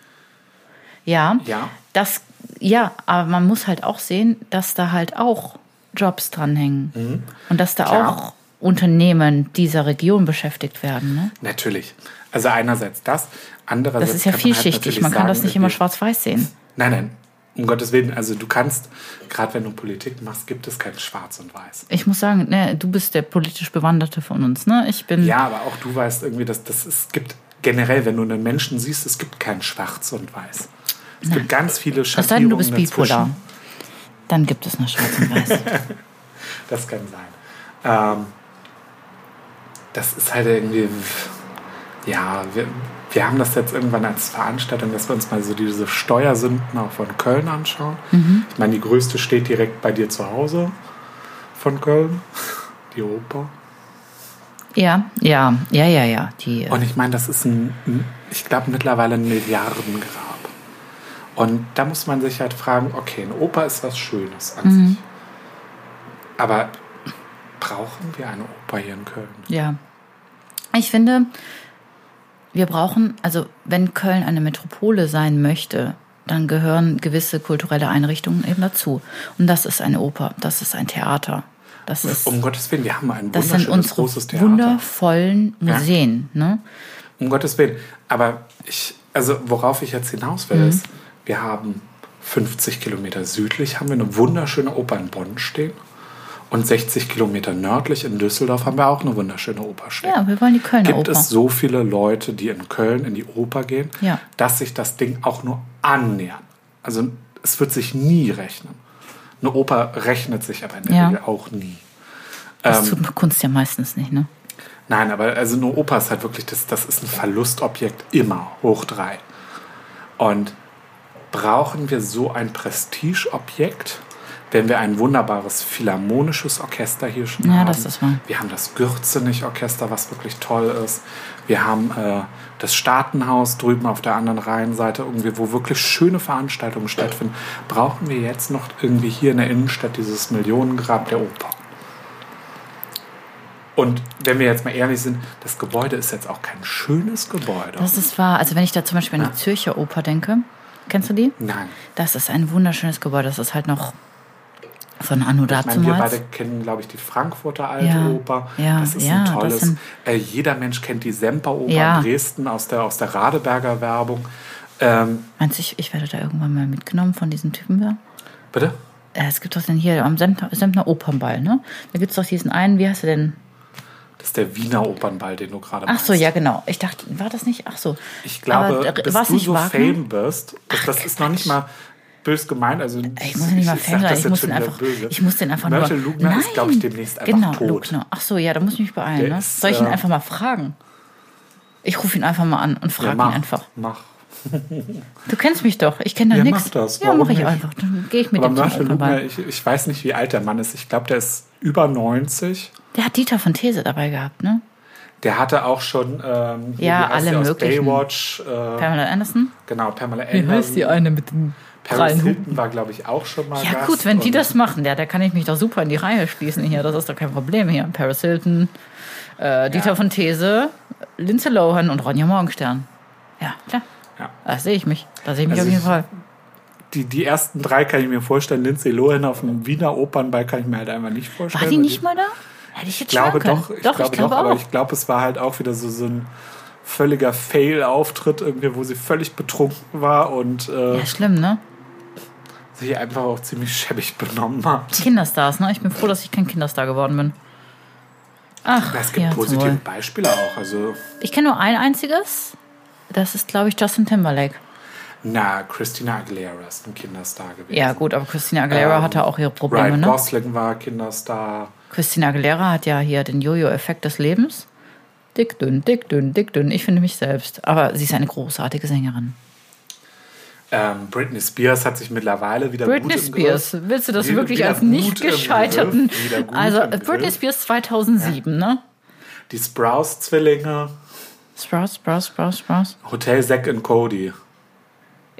Ja, Ja. das, ja, aber man muss halt auch sehen, dass da halt auch Jobs dranhängen. Und dass da Klar. auch Unternehmen dieser Region beschäftigt werden. Ne? Natürlich. Also einerseits das, andererseits Das ist ja man halt vielschichtig. natürlich Man kann das nicht immer schwarz-weiß sehen. Nein, nein. Um Gottes Willen, also du kannst, gerade wenn du Politik machst, gibt es kein Schwarz und Weiß. Ich muss sagen, ne, du bist der politisch Bewanderte von uns. Ne? Ich bin. Ja, aber auch du weißt irgendwie, dass das es gibt generell, wenn du einen Menschen siehst, es gibt kein Schwarz und Weiß. Es gibt ganz viele Es sei denn, du bist Schattierungen bipolar. Dann gibt es noch schwarz und weiß. Das kann sein. Ähm, das ist halt irgendwie, ja, wir, wir haben das jetzt irgendwann als Veranstaltung, dass wir uns mal so diese Steuersünden auch von Köln anschauen. Mhm. Ich meine, die größte steht direkt bei dir zu Hause von Köln, die Oper. ja, ja, ja, ja, ja. Die, äh, Und ich meine, das ist ein, ein ich glaube, mittlerweile ein Milliardengrab. Und da muss man sich halt fragen, okay, eine Oper ist was Schönes an Mhm. sich. Aber brauchen wir eine Oper hier in Köln? ja. Ich finde, wir brauchen, also wenn Köln eine Metropole sein möchte, dann gehören gewisse kulturelle Einrichtungen eben dazu. Und das ist eine Oper, das ist ein Theater. Das ist, Um Gottes Willen, wir haben ein das sind wunderschönes unsere großes Theater. wundervollen Museen. Ne? Um Gottes Willen. Aber ich, also worauf ich jetzt hinaus will, Mhm. ist, wir haben 50 Kilometer südlich haben wir eine wunderschöne Oper in Bonn stehen. Und 60 Kilometer nördlich in Düsseldorf haben wir auch eine wunderschöne Oper stehen. Ja, wir wollen die Kölner Gibt Oper. es so viele Leute, die in Köln in die Oper gehen, Ja. dass sich das Ding auch nur annähern. Also es wird sich nie rechnen. Eine Oper rechnet sich aber in der Ja. Regel auch nie. das ähm, tut Kunst ja meistens nicht, ne? Nein, aber also eine Oper ist halt wirklich, das, das ist ein Verlustobjekt immer, hoch drei. Und brauchen wir so ein Prestigeobjekt, wenn wir ein wunderbares philharmonisches Orchester hier schon Ja, haben? das ist wahr. Wir haben das Gürzenich-Orchester, was wirklich toll ist. Wir haben äh, das Staatenhaus drüben auf der anderen Rheinseite, irgendwie, wo wirklich schöne Veranstaltungen stattfinden. Brauchen wir jetzt noch irgendwie hier in der Innenstadt dieses Millionengrab der Oper? Und wenn wir jetzt mal ehrlich sind, das Gebäude ist jetzt auch kein schönes Gebäude. Das ist wahr. Also wenn ich da zum Beispiel an die Zürcher Oper denke, kennst du die? Nein. Das ist ein wunderschönes Gebäude. Das ist halt noch von Anno Ich meine, wir beide kennen, glaube ich, die Frankfurter Alte Ja, Oper. ja, das ist ja, ein tolles. sind- äh, jeder Mensch kennt die Semperoper Ja. in Dresden aus der, aus der Radeberger Werbung. Ähm, Meinst du, ich, ich werde da irgendwann mal mitgenommen von diesen Typen da? bitte? Äh, Es gibt doch dann hier am Sempner, Sempner Opernball, ne? Da gibt es doch diesen einen, wie heißt der denn? Das ist der Wiener Opernball, den du gerade Ach so, ja, genau. Ich dachte, war das nicht? Ach so. Ich glaube, Aber, äh, bis du so Wagner? fame wirst, das, das ist noch nicht mal bös gemeint. Also Ich muss ihn nicht mal das ich muss den einfach, böse. ich muss den einfach Mörtel nur. Lugner ist, glaube ich, demnächst einfach genau, tot. Lugner. Ach so, ja, da muss ich mich beeilen. Ne? ist, Soll ich ihn äh, einfach mal fragen? Ich rufe ihn einfach mal an und frage Ja, ihn einfach. mach. Du kennst mich doch, ich kenne da Ja, nichts. mach das. Ja, mache ich nicht? einfach. Dann gehe ich mit Aber Mörtel Lugner, ich, ich weiß nicht, wie alt der Mann ist. Ich glaube, der ist über 90. Der hat Dieter von These dabei gehabt, ne? Der hatte auch schon ähm, Ja, alle möglichen. Baywatch. Äh, Pamela Anderson. genau, Pamela Wie heißt die Anderson. eine mit den Paris? Hilton war, glaube ich, auch schon mal Ja Gast gut, wenn die das machen, ja, da kann ich mich doch super in die Reihe schließen hier. Das ist doch kein Problem hier. Paris Hilton, äh, Dieter Ja. von These, Lindsay Lohan und Ronja Morgenstern. Ja, klar. Ja. Da sehe ich mich. Da sehe ich mich Also auf jeden ich- Fall. Die, die ersten drei kann ich mir vorstellen. Lindsay Lohan auf dem Wiener Opernball kann ich mir halt einfach nicht vorstellen. War die nicht mal da? Hätte ich jetzt Ich glaube doch, ich doch, glaube ich glaube doch, aber auch. ich glaube, es war halt auch wieder so, so ein völliger Fail-Auftritt, irgendwie, wo sie völlig betrunken war und äh, Ja, schlimm, ne? Sich einfach auch ziemlich schäbig benommen hat. Kinderstars, ne? Ich bin froh, dass ich kein Kinderstar geworden bin. Ach, Es gibt ja, positive. Beispiele auch. Also, Ich kenne nur ein einziges. Das ist, glaube ich, Justin Timberlake. na, Christina Aguilera ist ein Kinderstar gewesen. Ja, gut, aber Christina Aguilera Ähm, hatte auch ihre Probleme, Ryan ne? Gosling war Kinderstar. Christina Aguilera hat ja hier den Jojo-Effekt des Lebens. Dick, dünn, dick, dünn, dick, dünn. Ich finde mich selbst. Aber sie ist eine großartige Sängerin. Ähm, Britney Spears hat sich mittlerweile wieder Britney Spears, Griff. willst du das Wieder- wirklich wieder als nicht gescheiterten? Also. Britney Spears 2007, ne? Die Sprouse-Zwillinge, Sprouse, Sprouse, Sprouse, Sprouse. Hotel Zack und Cody.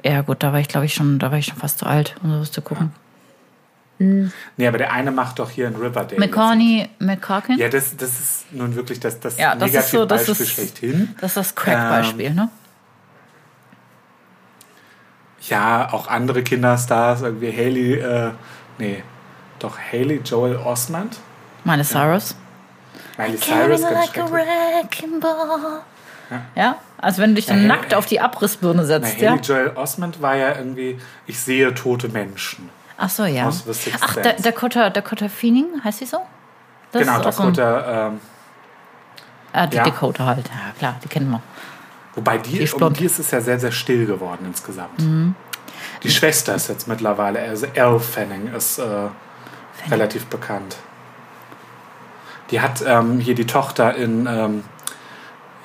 Ja gut, da war ich glaube ich schon, da war ich schon fast zu alt, um sowas zu gucken. Nee, aber der eine macht doch hier in Riverdale. McCorney, McCorkin? Ja, das, das ist nun wirklich das, das Ja, das ist so, das ist- schlechthin. Das ist das Crack-Beispiel, Ähm, ne? Ja, auch andere Kinderstars, irgendwie Haley, äh, nee, doch Haley Joel Osment. Meine Cyrus. Miley Cyrus, ganz wrecking ball. Ja, also wenn du dich dann Ja, nackt ja. auf die Abrissbirne Na, setzt, Haley ja. Joel Osment war ja irgendwie, ich sehe tote Menschen. Ach so, ja. aus The Sixth Ach, da, Sense. Dakota, Dakota Phoenix, heißt sie so? Das genau, ist auch so ein- Dakota, ähm, Ah, die ja. Dakota halt. Ja, klar, die kennen wir. Wobei die, ist um. Mhm. die ist es ja sehr, sehr still geworden insgesamt. Die Schwester ist jetzt mittlerweile, also Elle Fanning ist äh, relativ bekannt. Die hat ähm, hier die Tochter in ähm,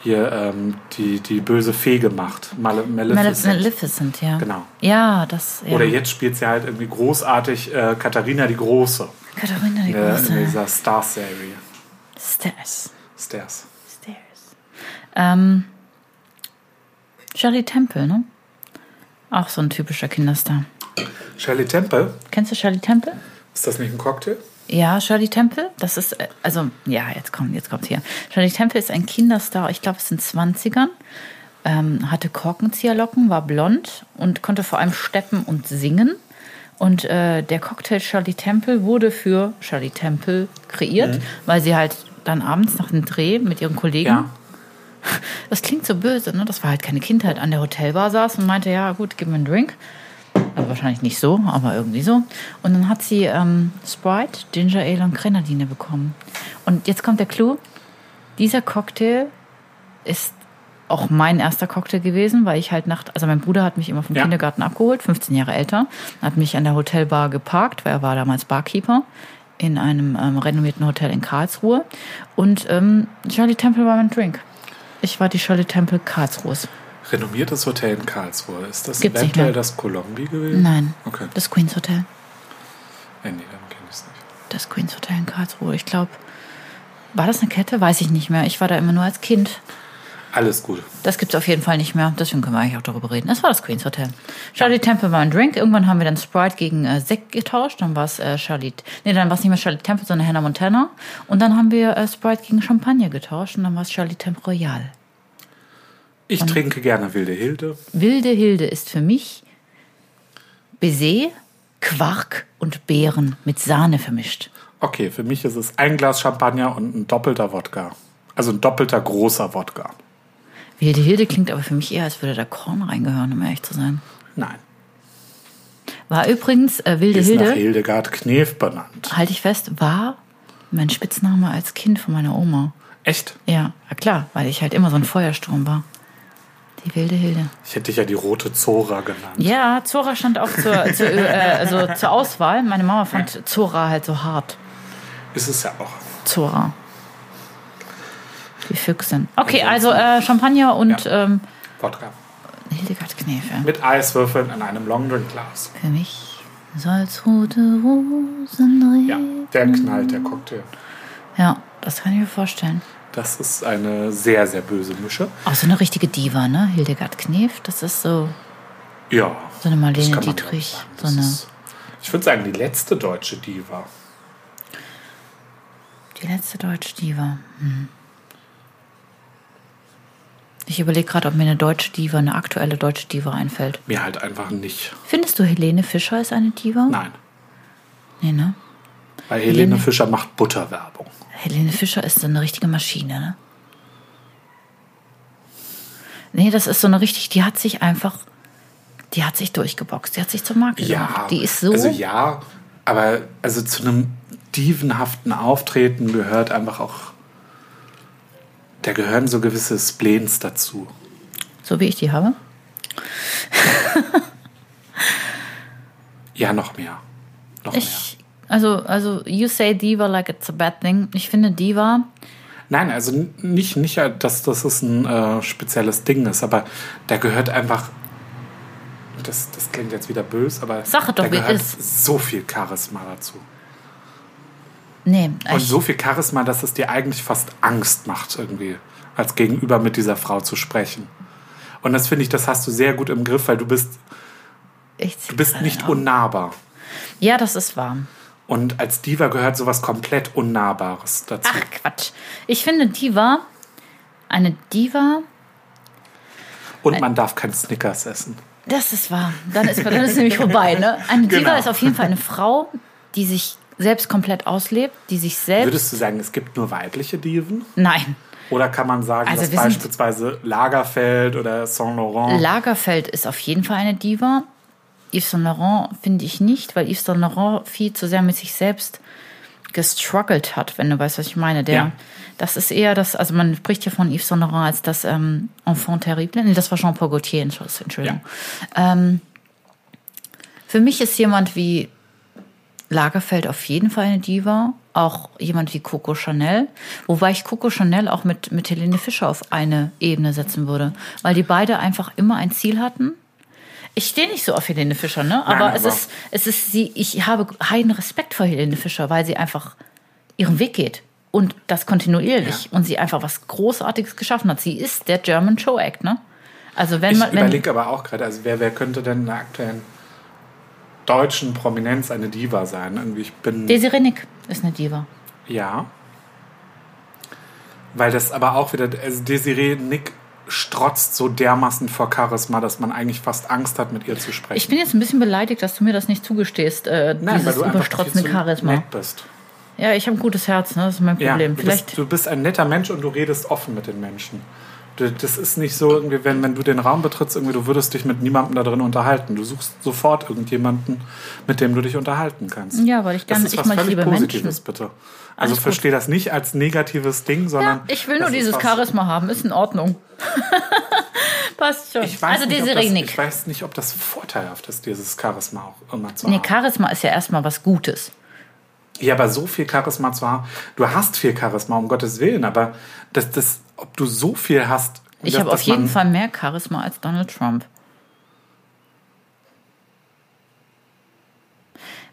hier ähm, die, die böse Fee gemacht. Male, Maleficent. Maleficent, ja. Genau. Ja, das. Ja. Oder jetzt spielt sie halt irgendwie großartig äh, Katharina die Große Katharina die in, der- in Große. dieser Star-Serie. Stairs. Stairs. Stairs. Ähm, Shirley Temple, ne? Auch so ein typischer Kinderstar. Shirley Temple, Kennst du Shirley Temple? ist das nicht ein Cocktail? Ja, Shirley Temple, das ist, äh, also, ja, jetzt kommt, jetzt kommt hier. Shirley Temple ist ein Kinderstar, ich glaube, es sind 20ern, ähm, hatte Korkenzieherlocken, war blond und konnte vor allem steppen und singen. Und äh, der Cocktail Shirley Temple wurde für Shirley Temple kreiert, weil sie halt dann abends nach dem Dreh mit ihren Kollegen Ja. das klingt so böse, ne? Das war halt keine Kindheit. An der Hotelbar saß und meinte, ja gut, gib mir einen Drink. Also wahrscheinlich nicht so, aber irgendwie so. Und dann hat sie ähm, Sprite, Ginger Ale und Grenadine bekommen. Und jetzt kommt der Clou. Dieser Cocktail ist auch mein erster Cocktail gewesen, weil ich halt nacht, also mein Bruder hat mich immer vom Ja. Kindergarten abgeholt, 15 Jahre älter, hat mich an der Hotelbar geparkt, weil er war damals Barkeeper in einem ähm, renommierten Hotel in Karlsruhe. Und ähm, Shirley Temple war mein Drink. Ich war die Shirley Temple Karlsruhes. Renommiertes Hotel in Karlsruhe. Ist das Gibt's eventuell das Colombi gewesen? Nein, Okay. das Queens Hotel. Ja, nee, dann kenne ich es nicht. Das Queens Hotel in Karlsruhe. Ich glaube, war das eine Kette? Weiß ich nicht mehr. Ich war da immer nur als Kind. Alles gut. Das gibt es auf jeden Fall nicht mehr. Deswegen können wir eigentlich auch darüber reden. Das war das Queens Hotel. Charlie Temple war ein Drink. Irgendwann haben wir dann Sprite gegen äh, Sekt getauscht. Dann war es äh, Charlie. Nee, dann war es nicht mehr Charlie Temple, sondern Hannah Montana. Und dann haben wir äh, Sprite gegen Champagner getauscht. Und dann war es Charlie Temple Royal. Ich trinke gerne Wilde Hilde. Wilde Hilde ist für mich Baiser, Quark und Beeren mit Sahne vermischt. Okay, für mich ist es ein Glas Champagner und ein doppelter Wodka. Also ein doppelter großer Wodka. Wilde Hilde klingt aber für mich eher, als würde da Korn reingehören, um ehrlich zu sein. Nein. War übrigens äh, Wilde Ist nach Hilde, Hildegard Knef benannt. halte ich fest, war mein Spitzname als Kind von meiner Oma. Echt? Ja, ja klar, weil ich halt immer so ein Feuersturm war. Die wilde Hilde. Ich hätte dich ja die rote Zora genannt. Ja, Zora stand auch zur, zur, äh, also zur Auswahl. Meine Mama fand Zora halt so hart. Ist es ja auch. Zora. Die Füchsin. Okay, also äh, Champagner und Ja. ähm, Wodka. Hildegard Knef. ja. Mit Eiswürfeln in einem Longdrink-Glas. Für mich salzrote Rosen Ja, der knallt, der Cocktail. Ja, das kann ich mir vorstellen. Das ist eine sehr, sehr böse Mische. Auch so eine richtige Diva, ne? Hildegard Knef, das ist so, Ja. so eine Marlene Dietrich. So eine, ist, ich würde sagen, die letzte deutsche Diva. die letzte deutsche Diva. Hm. Ich überlege gerade, ob mir eine deutsche Diva, eine aktuelle deutsche Diva einfällt. Mir halt einfach nicht. Findest du, Helene Fischer ist eine Diva? Nein. Nee, ne? Weil Helene Helene- Fischer macht Butterwerbung. Helene Fischer ist so eine richtige Maschine, ne? Nee, das ist so eine richtig, die hat sich einfach, die hat sich durchgeboxt, die hat sich zur Marke Ja. gemacht. Die ist so, Also ja, aber also zu einem dievenhaften Auftreten gehört einfach auch. Da gehören so gewisse Spleens dazu. so wie ich die habe. Ja, noch mehr. Noch mehr. Ich, also, also, you say Diva like it's a bad thing. Ich finde Diva, Nein, also nicht, nicht dass das ist ein äh, spezielles Ding ist, aber da gehört einfach. Das, das klingt jetzt wieder böse, aber es doch, da wie gehört ist. so viel Charisma dazu. Nee, Und so viel Charisma, dass es dir eigentlich fast Angst macht, irgendwie, als Gegenüber mit dieser Frau zu sprechen. Und das finde ich, das hast du sehr gut im Griff, weil du bist, ich du bist nicht unnahbar. Ja, das ist wahr. Und als Diva gehört sowas komplett Unnahbares dazu. Ach, Quatsch. Ich finde Diva, eine Diva, Und man darf kein Snickers essen. Das ist wahr. Dann ist, dann ist es nämlich vorbei. Ne? Eine Diva Genau. ist auf jeden Fall eine Frau, die sich selbst komplett auslebt, die sich selbst. Würdest du sagen, es gibt nur weibliche Diven? Nein. Oder kann man sagen, Also dass beispielsweise Lagerfeld oder Saint Laurent Lagerfeld ist auf jeden Fall eine Diva. Yves Saint Laurent finde ich nicht, weil Yves Saint Laurent viel zu sehr mit sich selbst gestruggelt hat, wenn du weißt, was ich meine. Der, Ja. Das ist eher das, also man spricht hier von Yves Saint Laurent als das ähm, Enfant terrible. Nee, das war Jean-Paul Gaultier, Entschuldigung. Ähm, für mich ist jemand wie Lagerfeld auf jeden Fall eine Diva. Auch jemand wie Coco Chanel. Wobei ich Coco Chanel auch mit, mit Helene Fischer auf eine Ebene setzen würde. Weil die beide einfach immer ein Ziel hatten. Ich stehe nicht so auf Helene Fischer, ne? Aber, Nein, es, aber- ist, es ist sie, ich habe heiden Respekt vor Helene Fischer, weil sie einfach ihren Weg geht. Und das kontinuierlich. Ja. Und sie einfach was Großartiges geschaffen hat. Sie ist der German Show Act, ne? Also wenn Ich man. Wenn, überlege aber auch gerade, also wer, wer könnte denn in der aktuellen deutschen Prominenz eine Diva sein? Irgendwie, ich bin. Desiree Nick ist eine Diva. ja. Weil das aber auch wieder, also Desiree Nick strotzt so dermaßen vor Charisma, dass man eigentlich fast Angst hat, mit ihr zu sprechen. Ich bin jetzt ein bisschen beleidigt, dass du mir das nicht zugestehst, äh, Nein, dieses weil du einfach überstrotzende viel zu Charisma. nett bist. Ja, ich habe ein gutes Herz, ne? das ist mein Ja, Problem. du, Vielleicht, bist, du bist ein netter Mensch und du redest offen mit den Menschen. Das ist nicht so, irgendwie, wenn, wenn du den Raum betrittst, irgendwie, du würdest dich mit niemandem da drin unterhalten. Du suchst sofort irgendjemanden, mit dem du dich unterhalten kannst. Ja, weil ich ist ich völlig liebe Positives, Menschen. bitte. Also Alles gut. verstehe das nicht als negatives Ding, sondern. ich will nur dieses Charisma haben, ist in Ordnung. Passt schon. Ich weiß, also nicht, Desiree das, Nick. ich weiß nicht, ob das vorteilhaft ist, dieses Charisma auch immer zu Nee, haben. Charisma ist ja erstmal was Gutes. Ja, aber so viel Charisma zwar, du hast viel Charisma, um Gottes Willen, aber das, das, ob du so viel hast. Ich habe auf jeden Fall mehr Charisma als Donald Trump.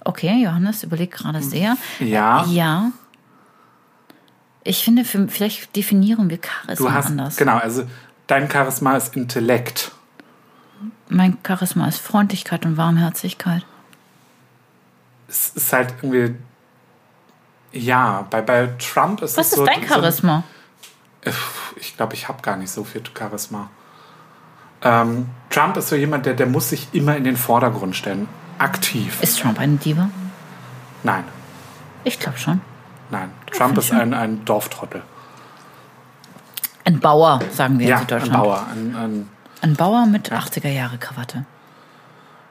Okay, Johannes überlegt gerade sehr. Ja, Ja. Ich finde, für, vielleicht definieren wir Charisma du hast, anders. genau, also Dein Charisma ist Intellekt. Mein Charisma ist Freundlichkeit und Warmherzigkeit. Es ist halt irgendwie. Ja, bei, bei Trump ist Was es ist so. dein Charisma? So, ich glaube, ich habe gar nicht so viel Charisma. Ähm, Trump ist so jemand, der, der muss sich immer in den Vordergrund stellen. Aktiv. Ist Trump eine Diva? Nein, Ich glaube schon. nein. Trump find ist ein, ein Dorftrottel. Ein Bauer, sagen wir Ja, in ein Süddeutschland. Bauer. Ein, ein, Ein Bauer mit 80er Jahre Krawatte.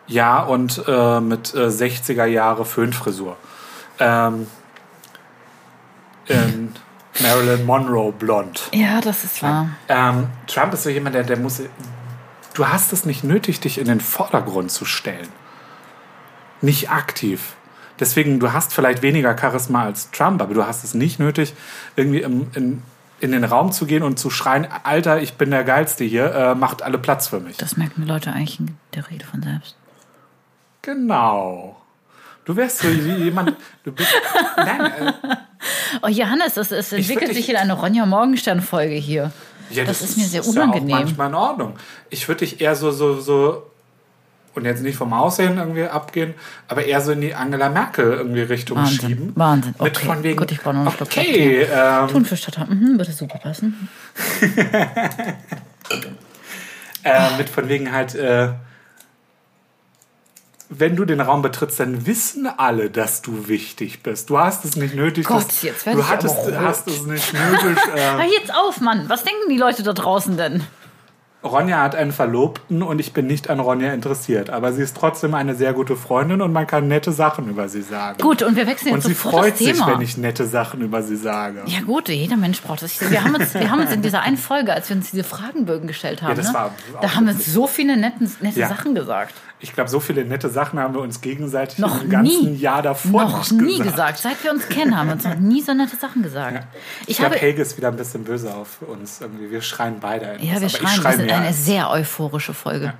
ja, und äh, mit äh, 60er Jahre Föhnfrisur. Ähm, in Marilyn Monroe blond. Ja, das ist wahr. Ähm, Trump ist so jemand, der, der muss. Du hast es nicht nötig, dich in den Vordergrund zu stellen. Nicht aktiv. Deswegen, du hast vielleicht weniger Charisma als Trump, aber du hast es nicht nötig, irgendwie im, in, in den Raum zu gehen und zu schreien: Alter, ich bin der Geilste hier, äh, macht alle Platz für mich. Das merken die Leute eigentlich in der Rede von selbst. Genau. Du wärst so wie jemand. Du bist. Nein, äh, Oh, Johannes, es, es entwickelt sich in eine Ronja Morgenstern-Folge hier. Ja, Das ist mir sehr Ja auch unangenehm. manchmal in Ordnung. Ich würde dich eher so, so, so, und jetzt nicht vom Aussehen irgendwie abgehen, aber eher so in die Angela Merkel irgendwie Richtung Wahnsinn, schieben. Wahnsinn. Mit Okay, von wegen, gut, ich brauche noch einen Okay, ähm, Thunfisch hat mhm, würde super passen. äh, mit von wegen halt, äh, wenn du den Raum betrittst, dann wissen alle, dass du wichtig bist. Du hast es nicht nötig. Gott, dass- jetzt werd du ich aber hattest, rot. hast es nicht nötig. Hör Äh, jetzt auf, Mann. Was denken die Leute da draußen denn? Ronja hat einen Verlobten und ich bin nicht an Ronja interessiert. Aber sie ist trotzdem eine sehr gute Freundin und man kann nette Sachen über sie sagen. Gut, und wir wechseln Und jetzt sie sofort freut sich, Thema. wenn ich nette Sachen über sie sage. ja gut, jeder Mensch braucht das. Wir haben uns, wir haben uns in dieser einen Folge, als wir uns diese Fragenbögen gestellt haben, das ne, war auch da haben wir so viele netten, nette Ja. Sachen gesagt. Ich glaube, so viele nette Sachen haben wir uns gegenseitig Noch im ganzen nie. Jahr davor noch nie gesagt. Seit wir uns kennen, haben wir uns noch nie so nette Sachen gesagt. Ich Ich glaube, habe, Helge ist wieder ein bisschen böse auf uns. Irgendwie. Wir schreien beide etwas. ja, wir schreien, schreie sind mehr eine sehr euphorische Folge.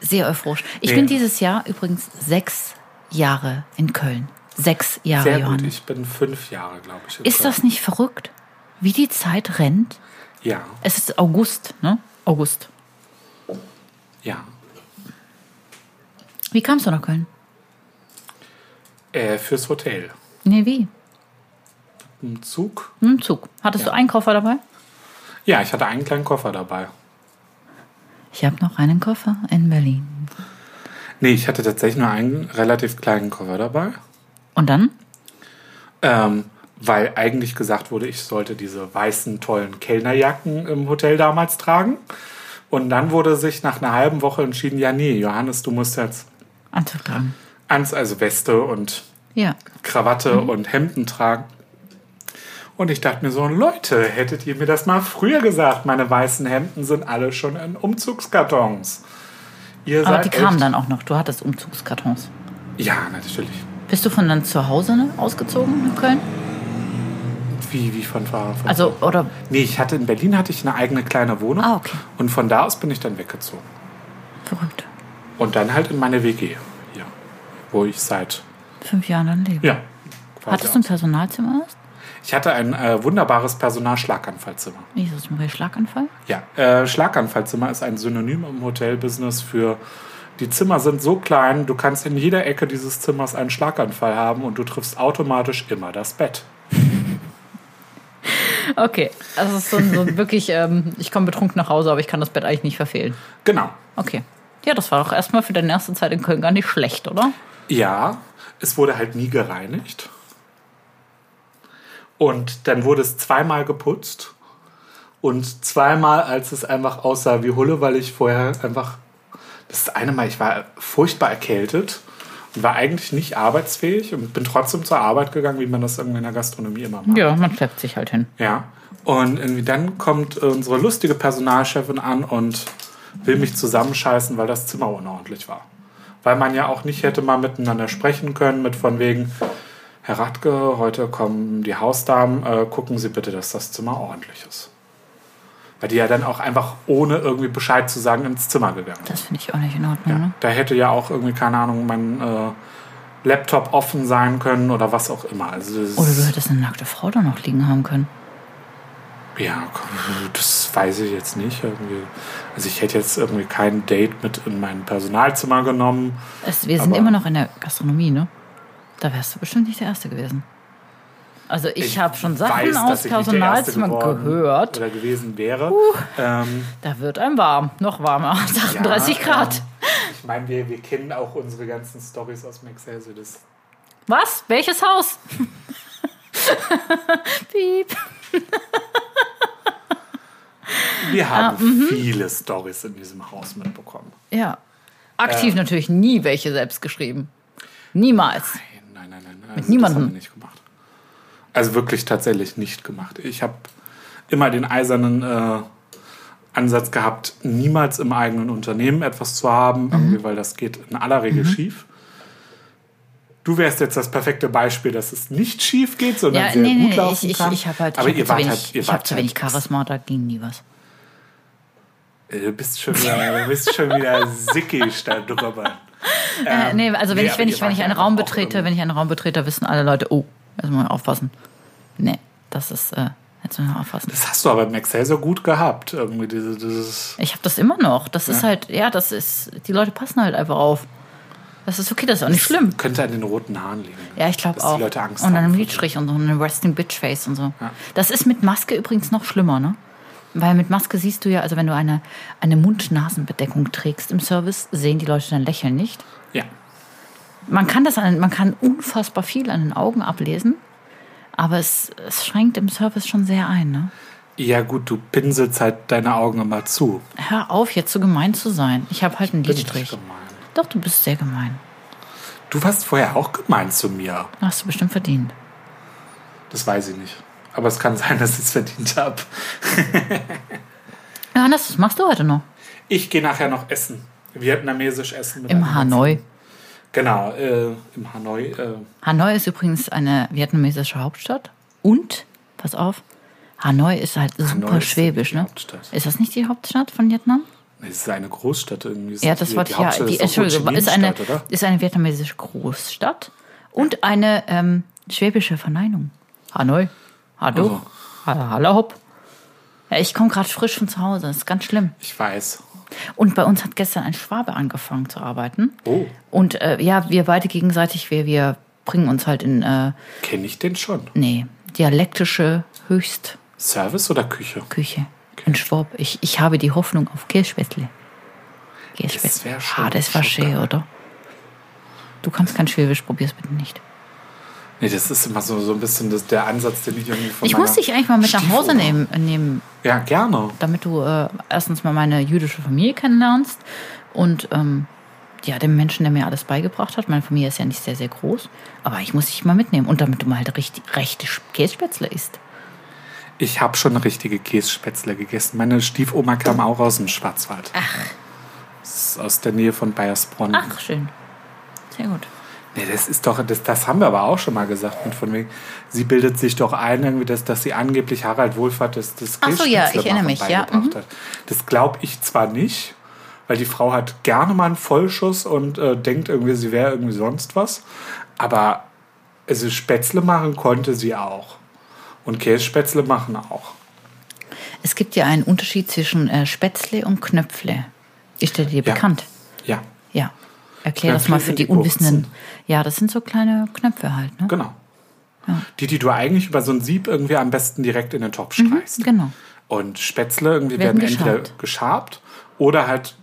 Sehr euphorisch. Ich Nee. bin dieses Jahr übrigens sechs Jahre in Köln. Sechs Jahre, Sehr gut, Johannes. ich bin fünf Jahre, glaube ich. Ist das nicht verrückt? Wie die Zeit rennt? Ja, Es ist August, ne? August. ja. Wie kamst du nach Köln? Äh, fürs Hotel. Nee, wie? Im Zug? Dem Zug. Hattest du einen Koffer dabei? Ja, ich hatte einen kleinen Koffer dabei. Ich habe noch einen Koffer in Berlin. Nee, ich hatte tatsächlich nur einen relativ kleinen Koffer dabei. Und dann? Ähm, weil eigentlich gesagt wurde, ich sollte diese weißen, tollen Kellnerjacken im Hotel damals tragen. Und dann wurde sich nach einer halben Woche entschieden, ja, nee, Johannes, du musst jetzt Anzug tragen. ans, also Weste und Ja. Krawatte und Hemden tragen. Und ich dachte mir so, Leute, hättet ihr mir das mal früher gesagt, meine weißen Hemden sind alle schon in Umzugskartons. Ihr Aber die kamen dann auch noch. Du hattest Umzugskartons. Ja, natürlich. Bist du von dann zu Hause ne, ausgezogen in Köln? Wie, wie von, von Also, oder Nee, ich hatte in Berlin hatte ich eine eigene kleine Wohnung. Ah, okay. Und von da aus bin ich dann weggezogen. verrückt. Und dann halt in meine WG hier, wo ich seit Fünf Jahren dann leben. ja. Hattest du ein Personalzimmer erst? Ich hatte ein äh, wunderbares Personalschlaganfallzimmer. Jesus Maria Schlaganfall? Ja, äh, Schlaganfallzimmer ist ein Synonym im Hotelbusiness für die Zimmer sind so klein, du kannst in jeder Ecke dieses Zimmers einen Schlaganfall haben und du triffst automatisch immer das Bett. Okay, also es ist so, so wirklich, ähm, ich komme betrunken nach Hause, aber ich kann das Bett eigentlich nicht verfehlen. Genau. Okay. Ja, das war doch erstmal für deine erste Zeit in Köln gar nicht schlecht, oder? Ja, es wurde halt nie gereinigt. Und dann wurde es zweimal geputzt. Und zweimal, als es einfach aussah wie Hulle, weil ich vorher einfach. Das eine Mal, ich war furchtbar erkältet und war eigentlich nicht arbeitsfähig und bin trotzdem zur Arbeit gegangen, wie man das irgendwie in der Gastronomie immer macht. Ja, man schleppt sich halt hin. Ja. Und irgendwie dann kommt unsere lustige Personalchefin an und will mich zusammenscheißen, weil das Zimmer unordentlich war. Weil man ja auch nicht hätte mal miteinander sprechen können, mit von wegen, Herr Radke, heute kommen die Hausdamen, äh, gucken Sie bitte, dass das Zimmer ordentlich ist. Weil die ja dann auch einfach ohne irgendwie Bescheid zu sagen ins Zimmer gegangen sind. Das finde ich auch nicht in Ordnung, ne? Da hätte ja auch irgendwie, keine Ahnung, mein äh, Laptop offen sein können oder was auch immer. Also Oder du hättest eine nackte Frau da noch liegen haben können. Ja, das weiß ich jetzt nicht. Irgendwie. Also ich hätte jetzt irgendwie kein Date mit in mein Personalzimmer genommen. Es, wir sind immer noch in der Gastronomie, ne? Da wärst du bestimmt nicht der Erste gewesen. Also ich, habe schon Sachen weiß, aus ich Personalzimmer gehört. Oder gewesen wäre. Ähm, Da wird einem warm, noch warmer, 38 ja, Grad. ähm, ich meine, wir, wir kennen auch unsere ganzen Stories aus Maxelse. Das Was? Welches Haus? Piep. Wir haben Ah, mhm. viele Stories in diesem Haus mitbekommen. Ja. Aktiv natürlich nie welche selbst geschrieben. Niemals. Nein, nein, nein, nein. Also niemandem. Das haben wir nicht gemacht. Also wirklich tatsächlich nicht gemacht. Ich habe immer den eisernen äh, Ansatz gehabt, niemals im eigenen Unternehmen etwas zu haben, Mhm. weil das geht in aller Regel schief. Du wärst jetzt das perfekte Beispiel, dass es nicht schief geht, sondern Ja, sehr nee, gut nee. laufen Ich, ich, kann. ich habe halt, ich Aber hab ihr wart wenig, halt, ihr ich wart zu wenig halt, Charisma, da ging nie was. Äh, Du bist schon wieder, du bist schon wieder sickig da drüber. äh, nee, also wenn nee, ich, wenn ich, wenn ich ja einen Raum betrete, wenn ich einen Raum betrete, wissen alle Leute, oh, jetzt mal aufpassen. Nee, das ist, äh, jetzt müssen wir aufpassen. Das hast du aber im Excel so gut gehabt. Irgendwie diese, dieses Ich habe das immer noch. Das ist halt, ja, das ist, die Leute passen halt einfach auf. Das ist okay, das ist auch nicht schlimm. Könnte an den roten Haaren liegen. Ja, ich glaube auch. die Leute Angst und dann einem vor Lidstrich und so einem Resting Bitch Face und so. Ja. Das ist mit Maske übrigens noch schlimmer, ne? Weil mit Maske siehst du ja, also wenn du eine, eine Mund-Nasen-Bedeckung trägst im Service, sehen die Leute dein Lächeln nicht. Ja. Man kann das an, man kann unfassbar viel an den Augen ablesen, aber es, es schränkt im Service schon sehr ein, ne? Ja, gut, du pinselst halt deine Augen immer zu. Hör auf, jetzt so gemein zu sein. Ich habe halt einen Bin ich Lidstrich. gemein. Doch, du bist sehr gemein. Du warst vorher auch gemein zu mir. Hast du bestimmt verdient. Das weiß ich nicht. Aber es kann sein, dass ich es verdient habe. Johannes, was machst du heute noch? Ich gehe nachher noch essen. Vietnamesisch essen. Im Hanoi. Genau, äh, im Hanoi. Äh, Hanoi ist übrigens eine vietnamesische Hauptstadt. Und, pass auf, Hanoi ist halt super Hanoi schwäbisch, ne? Hauptstadt. Ist das nicht die Hauptstadt von Vietnam? Es ist eine Großstadt irgendwie. Ja, das wollte die ja. Die, ist Entschuldigung, ist eine, oder? ist eine vietnamesische Großstadt und eine ähm, schwäbische Verneinung. Hanoi. Hallo. Hallo, hallo, hopp. Ja, ich komme gerade frisch von zu Hause. Das ist ganz schlimm. Ich weiß. Und bei uns hat gestern ein Schwabe angefangen zu arbeiten. Oh, Und äh, ja, wir beide gegenseitig, wir, wir bringen uns halt in, äh, kenne ich den schon. nee, dialektische Höchstküche. Service oder Küche? In Schwab. Ich, ich habe die Hoffnung auf. Kässpätzle. wär schon Ah, das war schön, oder? Du kannst kein Schwäbisch, probier's bitte nicht. Nee, das ist immer so, so ein bisschen das, der Ansatz, den ich irgendwie von Ich muss dich eigentlich mal mit nach Hause nehmen, nehmen Ja, gerne. damit du äh, erstens mal meine jüdische Familie kennenlernst und ähm, ja, dem Menschen, der mir alles beigebracht hat. Meine Familie ist ja nicht sehr, sehr groß, aber ich muss dich mal mitnehmen und damit du mal halt richtig, rechte Kässpätzle isst. Ich habe schon richtige Kässpätzle gegessen. Meine Stiefoma kam auch aus dem Schwarzwald. Ach. Das ist aus der Nähe von Bayersbronn. Ach, schön. Sehr gut. Nee, das ist doch, das, das haben wir aber auch schon mal gesagt. Und von wegen, sie bildet sich doch ein, irgendwie, dass, dass sie angeblich Harald Wohlfahrt das, das Ach so, ja, ich erinnere mich, ja, mhm. hat. Das glaube ich zwar nicht, weil die Frau hat gerne mal einen Vollschuss und äh, denkt irgendwie, sie wäre irgendwie sonst was. Aber also Spätzle machen konnte sie auch. Und Kässpätzle machen auch. Es gibt ja einen Unterschied zwischen äh, Spätzle und Knöpfle. Ist der dir Ja. bekannt? Ja, Ja. Erklär das Knöpfle mal für die. Unwissenden. Ja, das sind so kleine Knöpfe halt, ne? genau. Die, die du eigentlich über so ein Sieb irgendwie am besten direkt in den Topf streichst. Genau. Und Spätzle irgendwie Werden werden, entweder geschabt. geschabt oder halt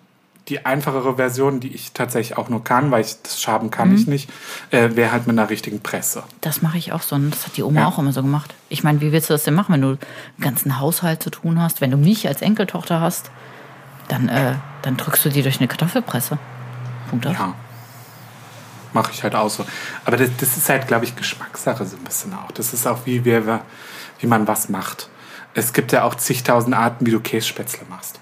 die einfachere Version, die ich tatsächlich auch nur kann, weil ich das Schaben kann Mhm. ich nicht, äh, wäre halt mit einer richtigen Presse. Das mache ich auch so. Und das hat die Oma Ja. auch immer so gemacht. Ich meine, wie willst du das denn machen, wenn du einen ganzen Haushalt zu tun hast? Wenn du mich als Enkeltochter hast, dann, äh, dann drückst du die durch eine Kartoffelpresse. Punkt aus. Ja. Mache ich halt auch so. Aber das, das ist halt, glaube ich, Geschmackssache so ein bisschen auch. Das ist auch, wie, wir, wie man was macht. Es gibt ja auch zigtausend Arten, wie du Kässpätzle machst.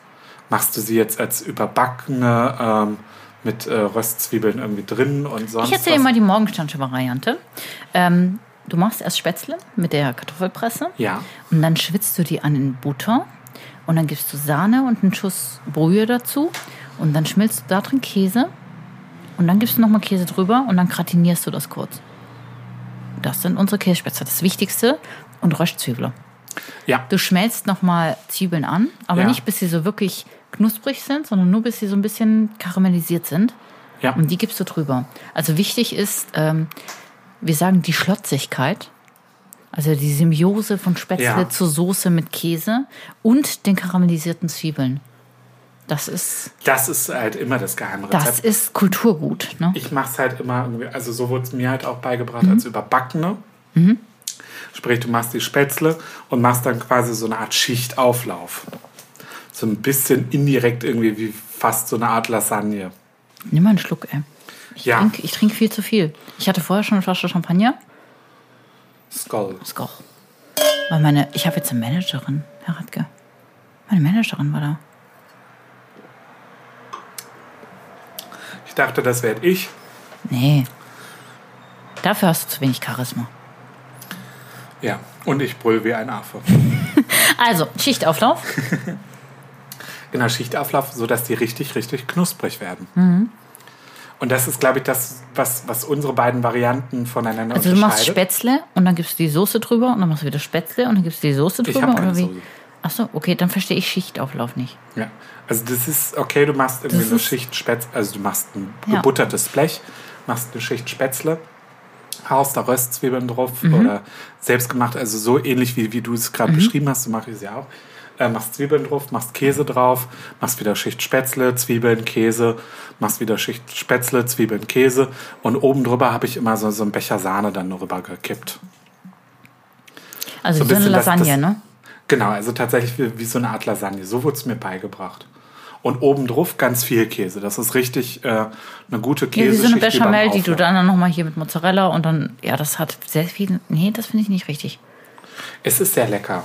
Machst du sie jetzt als überbackene ähm, mit äh, Röstzwiebeln irgendwie drin und sonst Ich erzähle dir mal die morgenstandsche Variante. Ähm, du machst erst Spätzle mit der Kartoffelpresse. Ja. Und dann schwitzt du die an in Butter. Und dann gibst du Sahne und einen Schuss Brühe dazu. Und dann schmilzt du da drin Käse. Und dann gibst du nochmal Käse drüber und dann gratinierst du das kurz. Das sind unsere Kässpätzle. Das Wichtigste. Und Röstzwiebeln. Ja. Du schmelzt nochmal Zwiebeln an, aber Ja. nicht bis sie so wirklich knusprig sind, sondern nur bis sie so ein bisschen karamellisiert sind. Ja. Und die gibst du drüber. Also wichtig ist, ähm, wir sagen die Schlotzigkeit. Also die Symbiose von Spätzle Ja. zur Soße mit Käse und den karamellisierten Zwiebeln. Das ist, Das ist halt immer das Geheimrezept. das ist Kulturgut. Ne? Ich mache es halt immer irgendwie, also so wurde es mir halt auch beigebracht Mhm. als überbackene. Sprich, du machst die Spätzle und machst dann quasi so eine Art Schichtauflauf. So ein bisschen indirekt irgendwie wie fast so eine Art Lasagne. Nimm mal einen Schluck, ey. Ich Ja. trinke ich trink viel zu viel. Ich hatte vorher schon eine Flasche Champagner. Skull. Das auch. Weil meine, ich habe jetzt eine Managerin, Herr Radke. Meine Managerin war da. Ich dachte, das werde ich. Nee. Dafür hast du zu wenig Charisma. Ja. Und ich brüll wie ein Affe. Also, Schichtauflauf. Genau, Schichtauflauf, sodass die richtig, richtig knusprig werden. Mhm. Und das ist, glaube ich, das, was, was unsere beiden Varianten voneinander Also du machst unterscheidet. Spätzle und dann gibst du die Soße drüber und dann machst du wieder Spätzle und dann gibst du die Soße Ich drüber hab keine oder wie? Soße. Ach so, okay, dann verstehe ich Schichtauflauf nicht. Ja. Also das ist, okay, du machst irgendwie Das eine Schicht Spätzle, also du machst ein Ja. gebuttertes Blech, machst eine Schicht Spätzle, haust da Röstzwiebeln drauf Mhm. oder selbst gemacht, also so ähnlich wie, wie du es gerade beschrieben hast, so mache ich es ja auch. Äh, machst Zwiebeln drauf, machst Käse drauf, machst wieder Schicht Spätzle, Zwiebeln, Käse, machst wieder Schicht Spätzle, Zwiebeln, Käse und oben drüber habe ich immer so, so einen Becher Sahne dann nur rüber gekippt. Also So so, ein eine bisschen das- Lasagne, das- ne? Genau, also tatsächlich wie, wie so eine Art Lasagne. So wurde es mir beigebracht. Und obendrauf ganz viel Käse. Das ist richtig äh, eine gute Ja, Käse. wie so eine Bechamel, die du dann nochmal hier mit Mozzarella und dann, ja, das hat sehr viel. Nee, das finde ich nicht richtig. Es ist sehr lecker.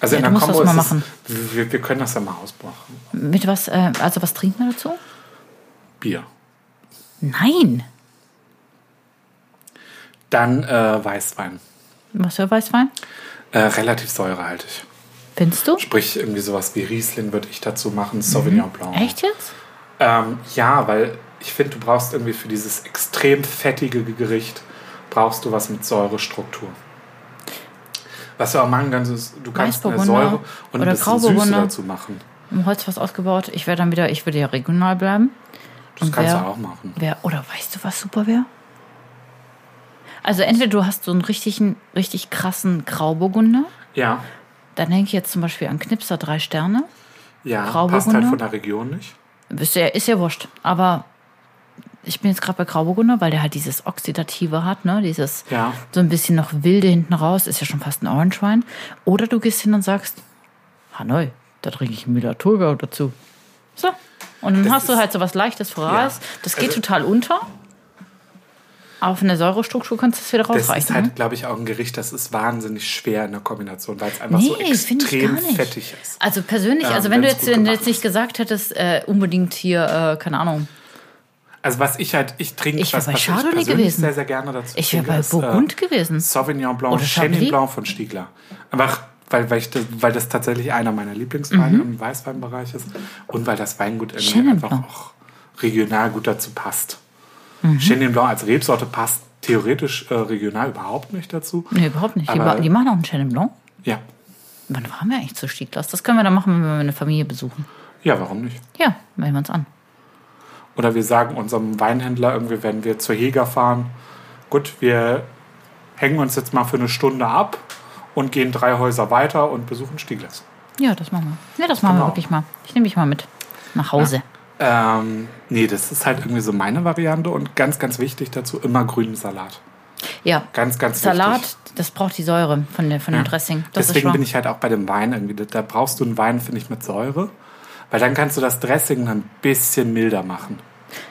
Also Ja, in der Kombo das mal ist machen. es, wir, wir können das ja mal ausbauen. Mit was, äh, also was trinken wir dazu? Bier. Nein. Dann äh, Weißwein. Was für Weißwein? Äh, relativ säurehaltig. Findest du? Sprich, irgendwie sowas wie Riesling würde ich dazu machen, Sauvignon Blanc. Mhm. Echt jetzt? Ähm, ja, weil ich finde, du brauchst irgendwie für dieses extrem fettige Gericht, brauchst du was mit Säurestruktur. Was du auch machen kannst, ist, du kannst eine Säure und ein bisschen Süße dazu machen. Im Holzfass ausgebaut. Ich wäre dann wieder, ich würde ja regional bleiben. Das Und kannst wer- du auch machen. Wer, oder weißt du, was super wäre? Also entweder du hast so einen richtigen, richtig krassen Grauburgunder. Ja, Dann denke ich jetzt zum Beispiel an Knipser drei Sterne. ja, passt halt von der Region nicht. Ist ja, ist ja wurscht. Aber ich bin jetzt gerade bei Grauburgunder, weil der halt dieses Oxidative hat, ne? Dieses Ja. so ein bisschen noch wilde hinten raus, ist ja schon fast ein Orange Wein. Oder du gehst hin und sagst, Hanoi, da trinke ich Müller-Thurgau dazu. So. Und dann Das hast du halt so was Leichtes voraus. Ja. Das geht Also- total unter. Aber von der Säurestruktur kannst du es wieder Das rausreichen. ist halt, ne? glaube ich, auch ein Gericht, das ist wahnsinnig schwer in der Kombination, weil es einfach so Nee, ich extrem fettig ist. Also persönlich, Ähm, also wenn du jetzt, wenn du jetzt nicht gesagt hättest, äh, unbedingt hier, äh, keine Ahnung, Also was ich halt, ich trinke, Ich was, bei was Chardonnay persönlich gewesen. sehr, sehr gerne dazu ich wäre bei ist, Burgund äh, gewesen. Sauvignon Blanc, Oder Chenin? Blanc von Stiegler. Einfach, weil, weil, ich das, weil das tatsächlich einer meiner Lieblingsweine im Weißweinbereich ist und weil das Weingut irgendwie Mhm. Einfach auch regional gut dazu passt. Mhm. Chenin Blanc als Rebsorte passt theoretisch äh, regional überhaupt nicht dazu. Nee, überhaupt nicht. Die, Aber- ma- die machen auch einen Chenin Blanc. Ja, Wann fahren wir eigentlich zu Stieglers? Das können wir dann machen, wenn wir eine Familie besuchen. ja, warum nicht? Ja, melden wir uns an. Oder wir sagen unserem Weinhändler irgendwie, wenn wir zur Jäger fahren, gut, wir hängen uns jetzt mal für eine Stunde ab und gehen drei Häuser weiter und besuchen Stieglers. Ja, das machen wir. Ja, das machen Genau. wir wirklich mal. Ich nehme dich mal mit nach Hause. Ähm, nee, das ist halt irgendwie so meine Variante und ganz, ganz wichtig dazu, immer grünen Salat. Ja, Ganz, ganz Salat, wichtig. das braucht die Säure von, der, von dem Dressing. Das Deswegen bin ich halt auch bei dem Wein irgendwie, da, da brauchst du einen Wein, finde ich, mit Säure, weil dann kannst du das Dressing ein bisschen milder machen.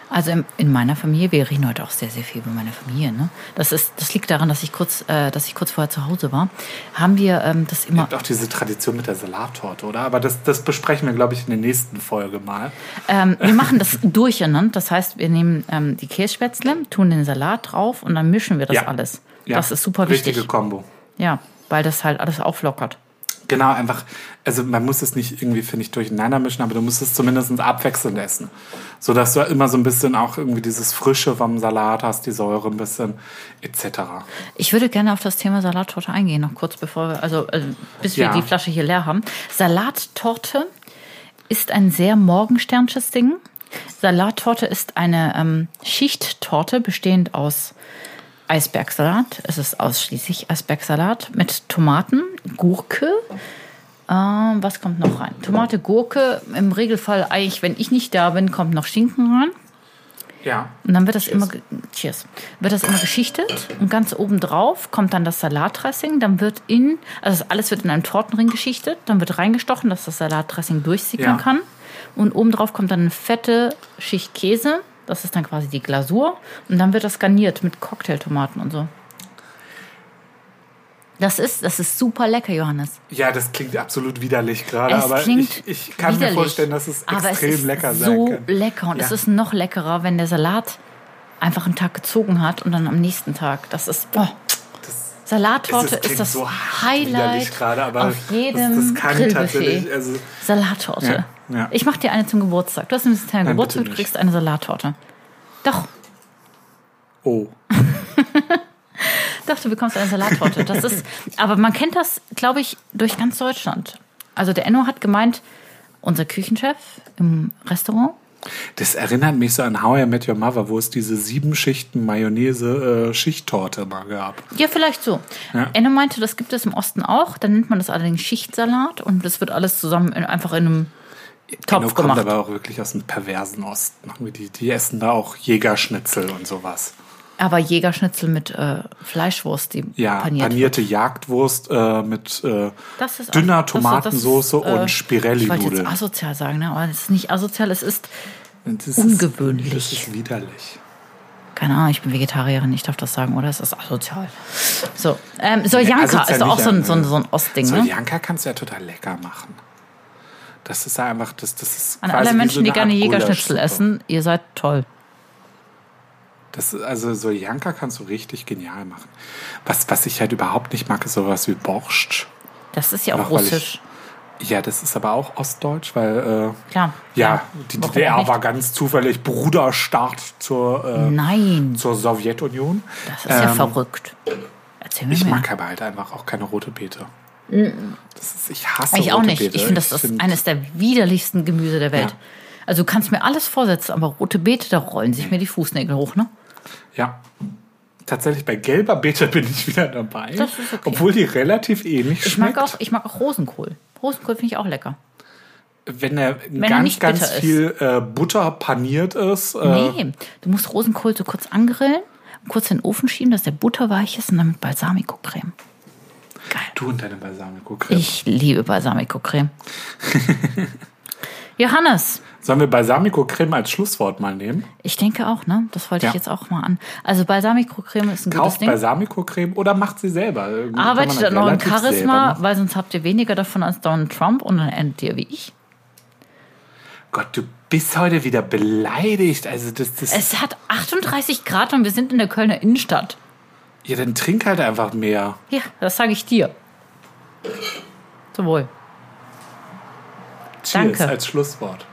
Also in, in meiner Familie, wir reden heute auch sehr, sehr viel über meine Familie. Ne? Das, ist, das liegt daran, dass ich kurz, äh, dass ich kurz vorher zu Hause war. Haben wir ähm, das Es immer. gibt auch diese Tradition mit der Salattorte, oder? Aber das, das besprechen wir, glaube ich, in der nächsten Folge mal. Ähm, wir machen das durcheinander. Das heißt, wir nehmen ähm, die Kässpätzle, tun den Salat drauf und dann mischen wir das Ja. alles. Ja, Das ist super wichtig. Richtige Kombo. Ja, weil das halt alles auflockert. Genau, einfach, also man muss es nicht irgendwie, finde ich, durcheinander mischen, aber du musst es zumindest abwechselnd essen. So dass du immer so ein bisschen auch irgendwie dieses Frische vom Salat hast, die Säure ein bisschen, etc. Ich würde gerne auf das Thema Salattorte eingehen, noch kurz bevor wir, also, also bis wir Ja. die Flasche hier leer haben. Salattorte ist ein sehr morgensternsches Ding. Salattorte ist eine ähm, Schichttorte bestehend aus Eisbergsalat. Es ist ausschließlich Eisbergsalat mit Tomaten, Gurke. Ähm, was kommt noch rein? Tomate, Gurke. Im Regelfall eigentlich, wenn ich nicht da bin, kommt noch Schinken rein. Ja. Und dann wird das immer, ge- cheers, wird das immer geschichtet und ganz oben drauf kommt dann das Salatdressing. Dann wird in, also das alles wird in einem Tortenring geschichtet, dann wird reingestochen, dass das Salatdressing durchsickern Ja. kann. Und oben drauf kommt dann eine fette Schicht Käse. Das ist dann quasi die Glasur. Und dann wird das garniert mit Cocktailtomaten und so. Das ist, das ist super lecker, Johannes. Ja, das klingt absolut widerlich gerade, Es aber ich, ich kann widerlich, mir vorstellen, dass es aber extrem es ist lecker so sein kann. lecker und es Ja. ist noch leckerer, wenn der Salat einfach einen Tag gezogen hat und dann am nächsten Tag. Das ist boah. Salattorte ist klingt das so Highlight gerade, aber auf jedem das, das kann Grillbuffet. also Salattorte. Ja, ja. Ich mache dir eine zum Geburtstag. Du hast einen kleinen Nein, Geburtstag, du kriegst eine Salattorte. Doch, oh. doch, du bekommst eine Salattorte. Das ist, aber man kennt das, glaube ich, durch ganz Deutschland. Also der Enno hat gemeint, unser Küchenchef im Restaurant, Das erinnert mich so an How I Met Your Mother, wo es diese sieben Schichten Mayonnaise äh, Schichttorte mal gab. Ja, vielleicht so. Ja. Enno meinte, das gibt es im Osten auch. Dann nennt man das allerdings Schichtsalat und das wird alles zusammen in, einfach in einem Topf kommt gemacht. aber auch wirklich aus dem perversen Osten. Die, die essen da auch Jägerschnitzel und sowas. Aber Jägerschnitzel mit äh, Fleischwurst, die Ja, paniert panierte Jagdwurst äh, mit äh, ist dünner ist- Tomatensauce ist, äh, und Ich wollte Spirelli-Nudeln. jetzt asozial sagen, ne? aber es ist nicht asozial, es ist, Das ist- ungewöhnlich. Das ist widerlich. keine Ahnung, ich bin Vegetarierin, ich darf das sagen, oder? Es ist asozial. So, ähm, Soljanka asozial ist auch so ein, so ein, ja. so ein Ostding, ne? Soljanka kannst du ja total lecker machen. Das ist einfach, das, das ist An alle Menschen, so die gerne Jägerschnitzel essen, ihr seid toll. Das, also Soljanka kannst du richtig genial machen. Was, was ich halt überhaupt nicht mag, ist sowas wie Borscht. Das ist ja auch ich- russisch. Ja, das ist aber auch ostdeutsch, weil äh, Klar. ja, die Warum auch DDR war ganz zufällig Bruderstaat zur, äh, Nein, zur Sowjetunion. das ist ja Ähm, verrückt. Erzähl mir Ich mehr. mag aber halt einfach auch keine rote Beete. Ist, ich hasse Ich auch rote nicht. Beete. Ich finde, das ist find- eines der widerlichsten Gemüse der Welt. Ja. Also du kannst mir alles vorsetzen, aber rote Beete, da rollen sich mir die Fußnägel hoch, ne? Ja. Tatsächlich bei gelber Beete bin ich wieder dabei. Das ist okay. Obwohl die relativ ähnlich Ich schmeckt. mag, auch, ich mag auch Rosenkohl. Rosenkohl finde ich auch lecker. wenn er Wenn er ganz, nicht ganz viel äh, Butter paniert ist. Äh, Nee, du musst Rosenkohl so kurz angrillen, kurz in den Ofen schieben, dass der Butter weich ist und dann mit Balsamico-Creme. Geil. Du und deine Balsamico-Creme. Ich liebe Balsamico-Creme. Johannes, Sollen wir Balsamico-Creme als Schlusswort mal nehmen? ich denke auch, ne? Das wollte Ja. ich jetzt auch mal an. Also Balsamico-Creme ist ein gutes Kauft Ding. Balsamico-Creme oder macht sie selber. Irgendwie Arbeitet im relativ Charisma, weil sonst habt ihr weniger davon als Donald Trump und dann endet ihr wie ich. Gott, du bist heute wieder beleidigt. Also das, das, Es hat 38 Grad und wir sind in der Kölner Innenstadt. ja, dann trink halt einfach mehr. Ja, das sage ich dir. Zum Wohl. Cheers Danke. als Schlusswort.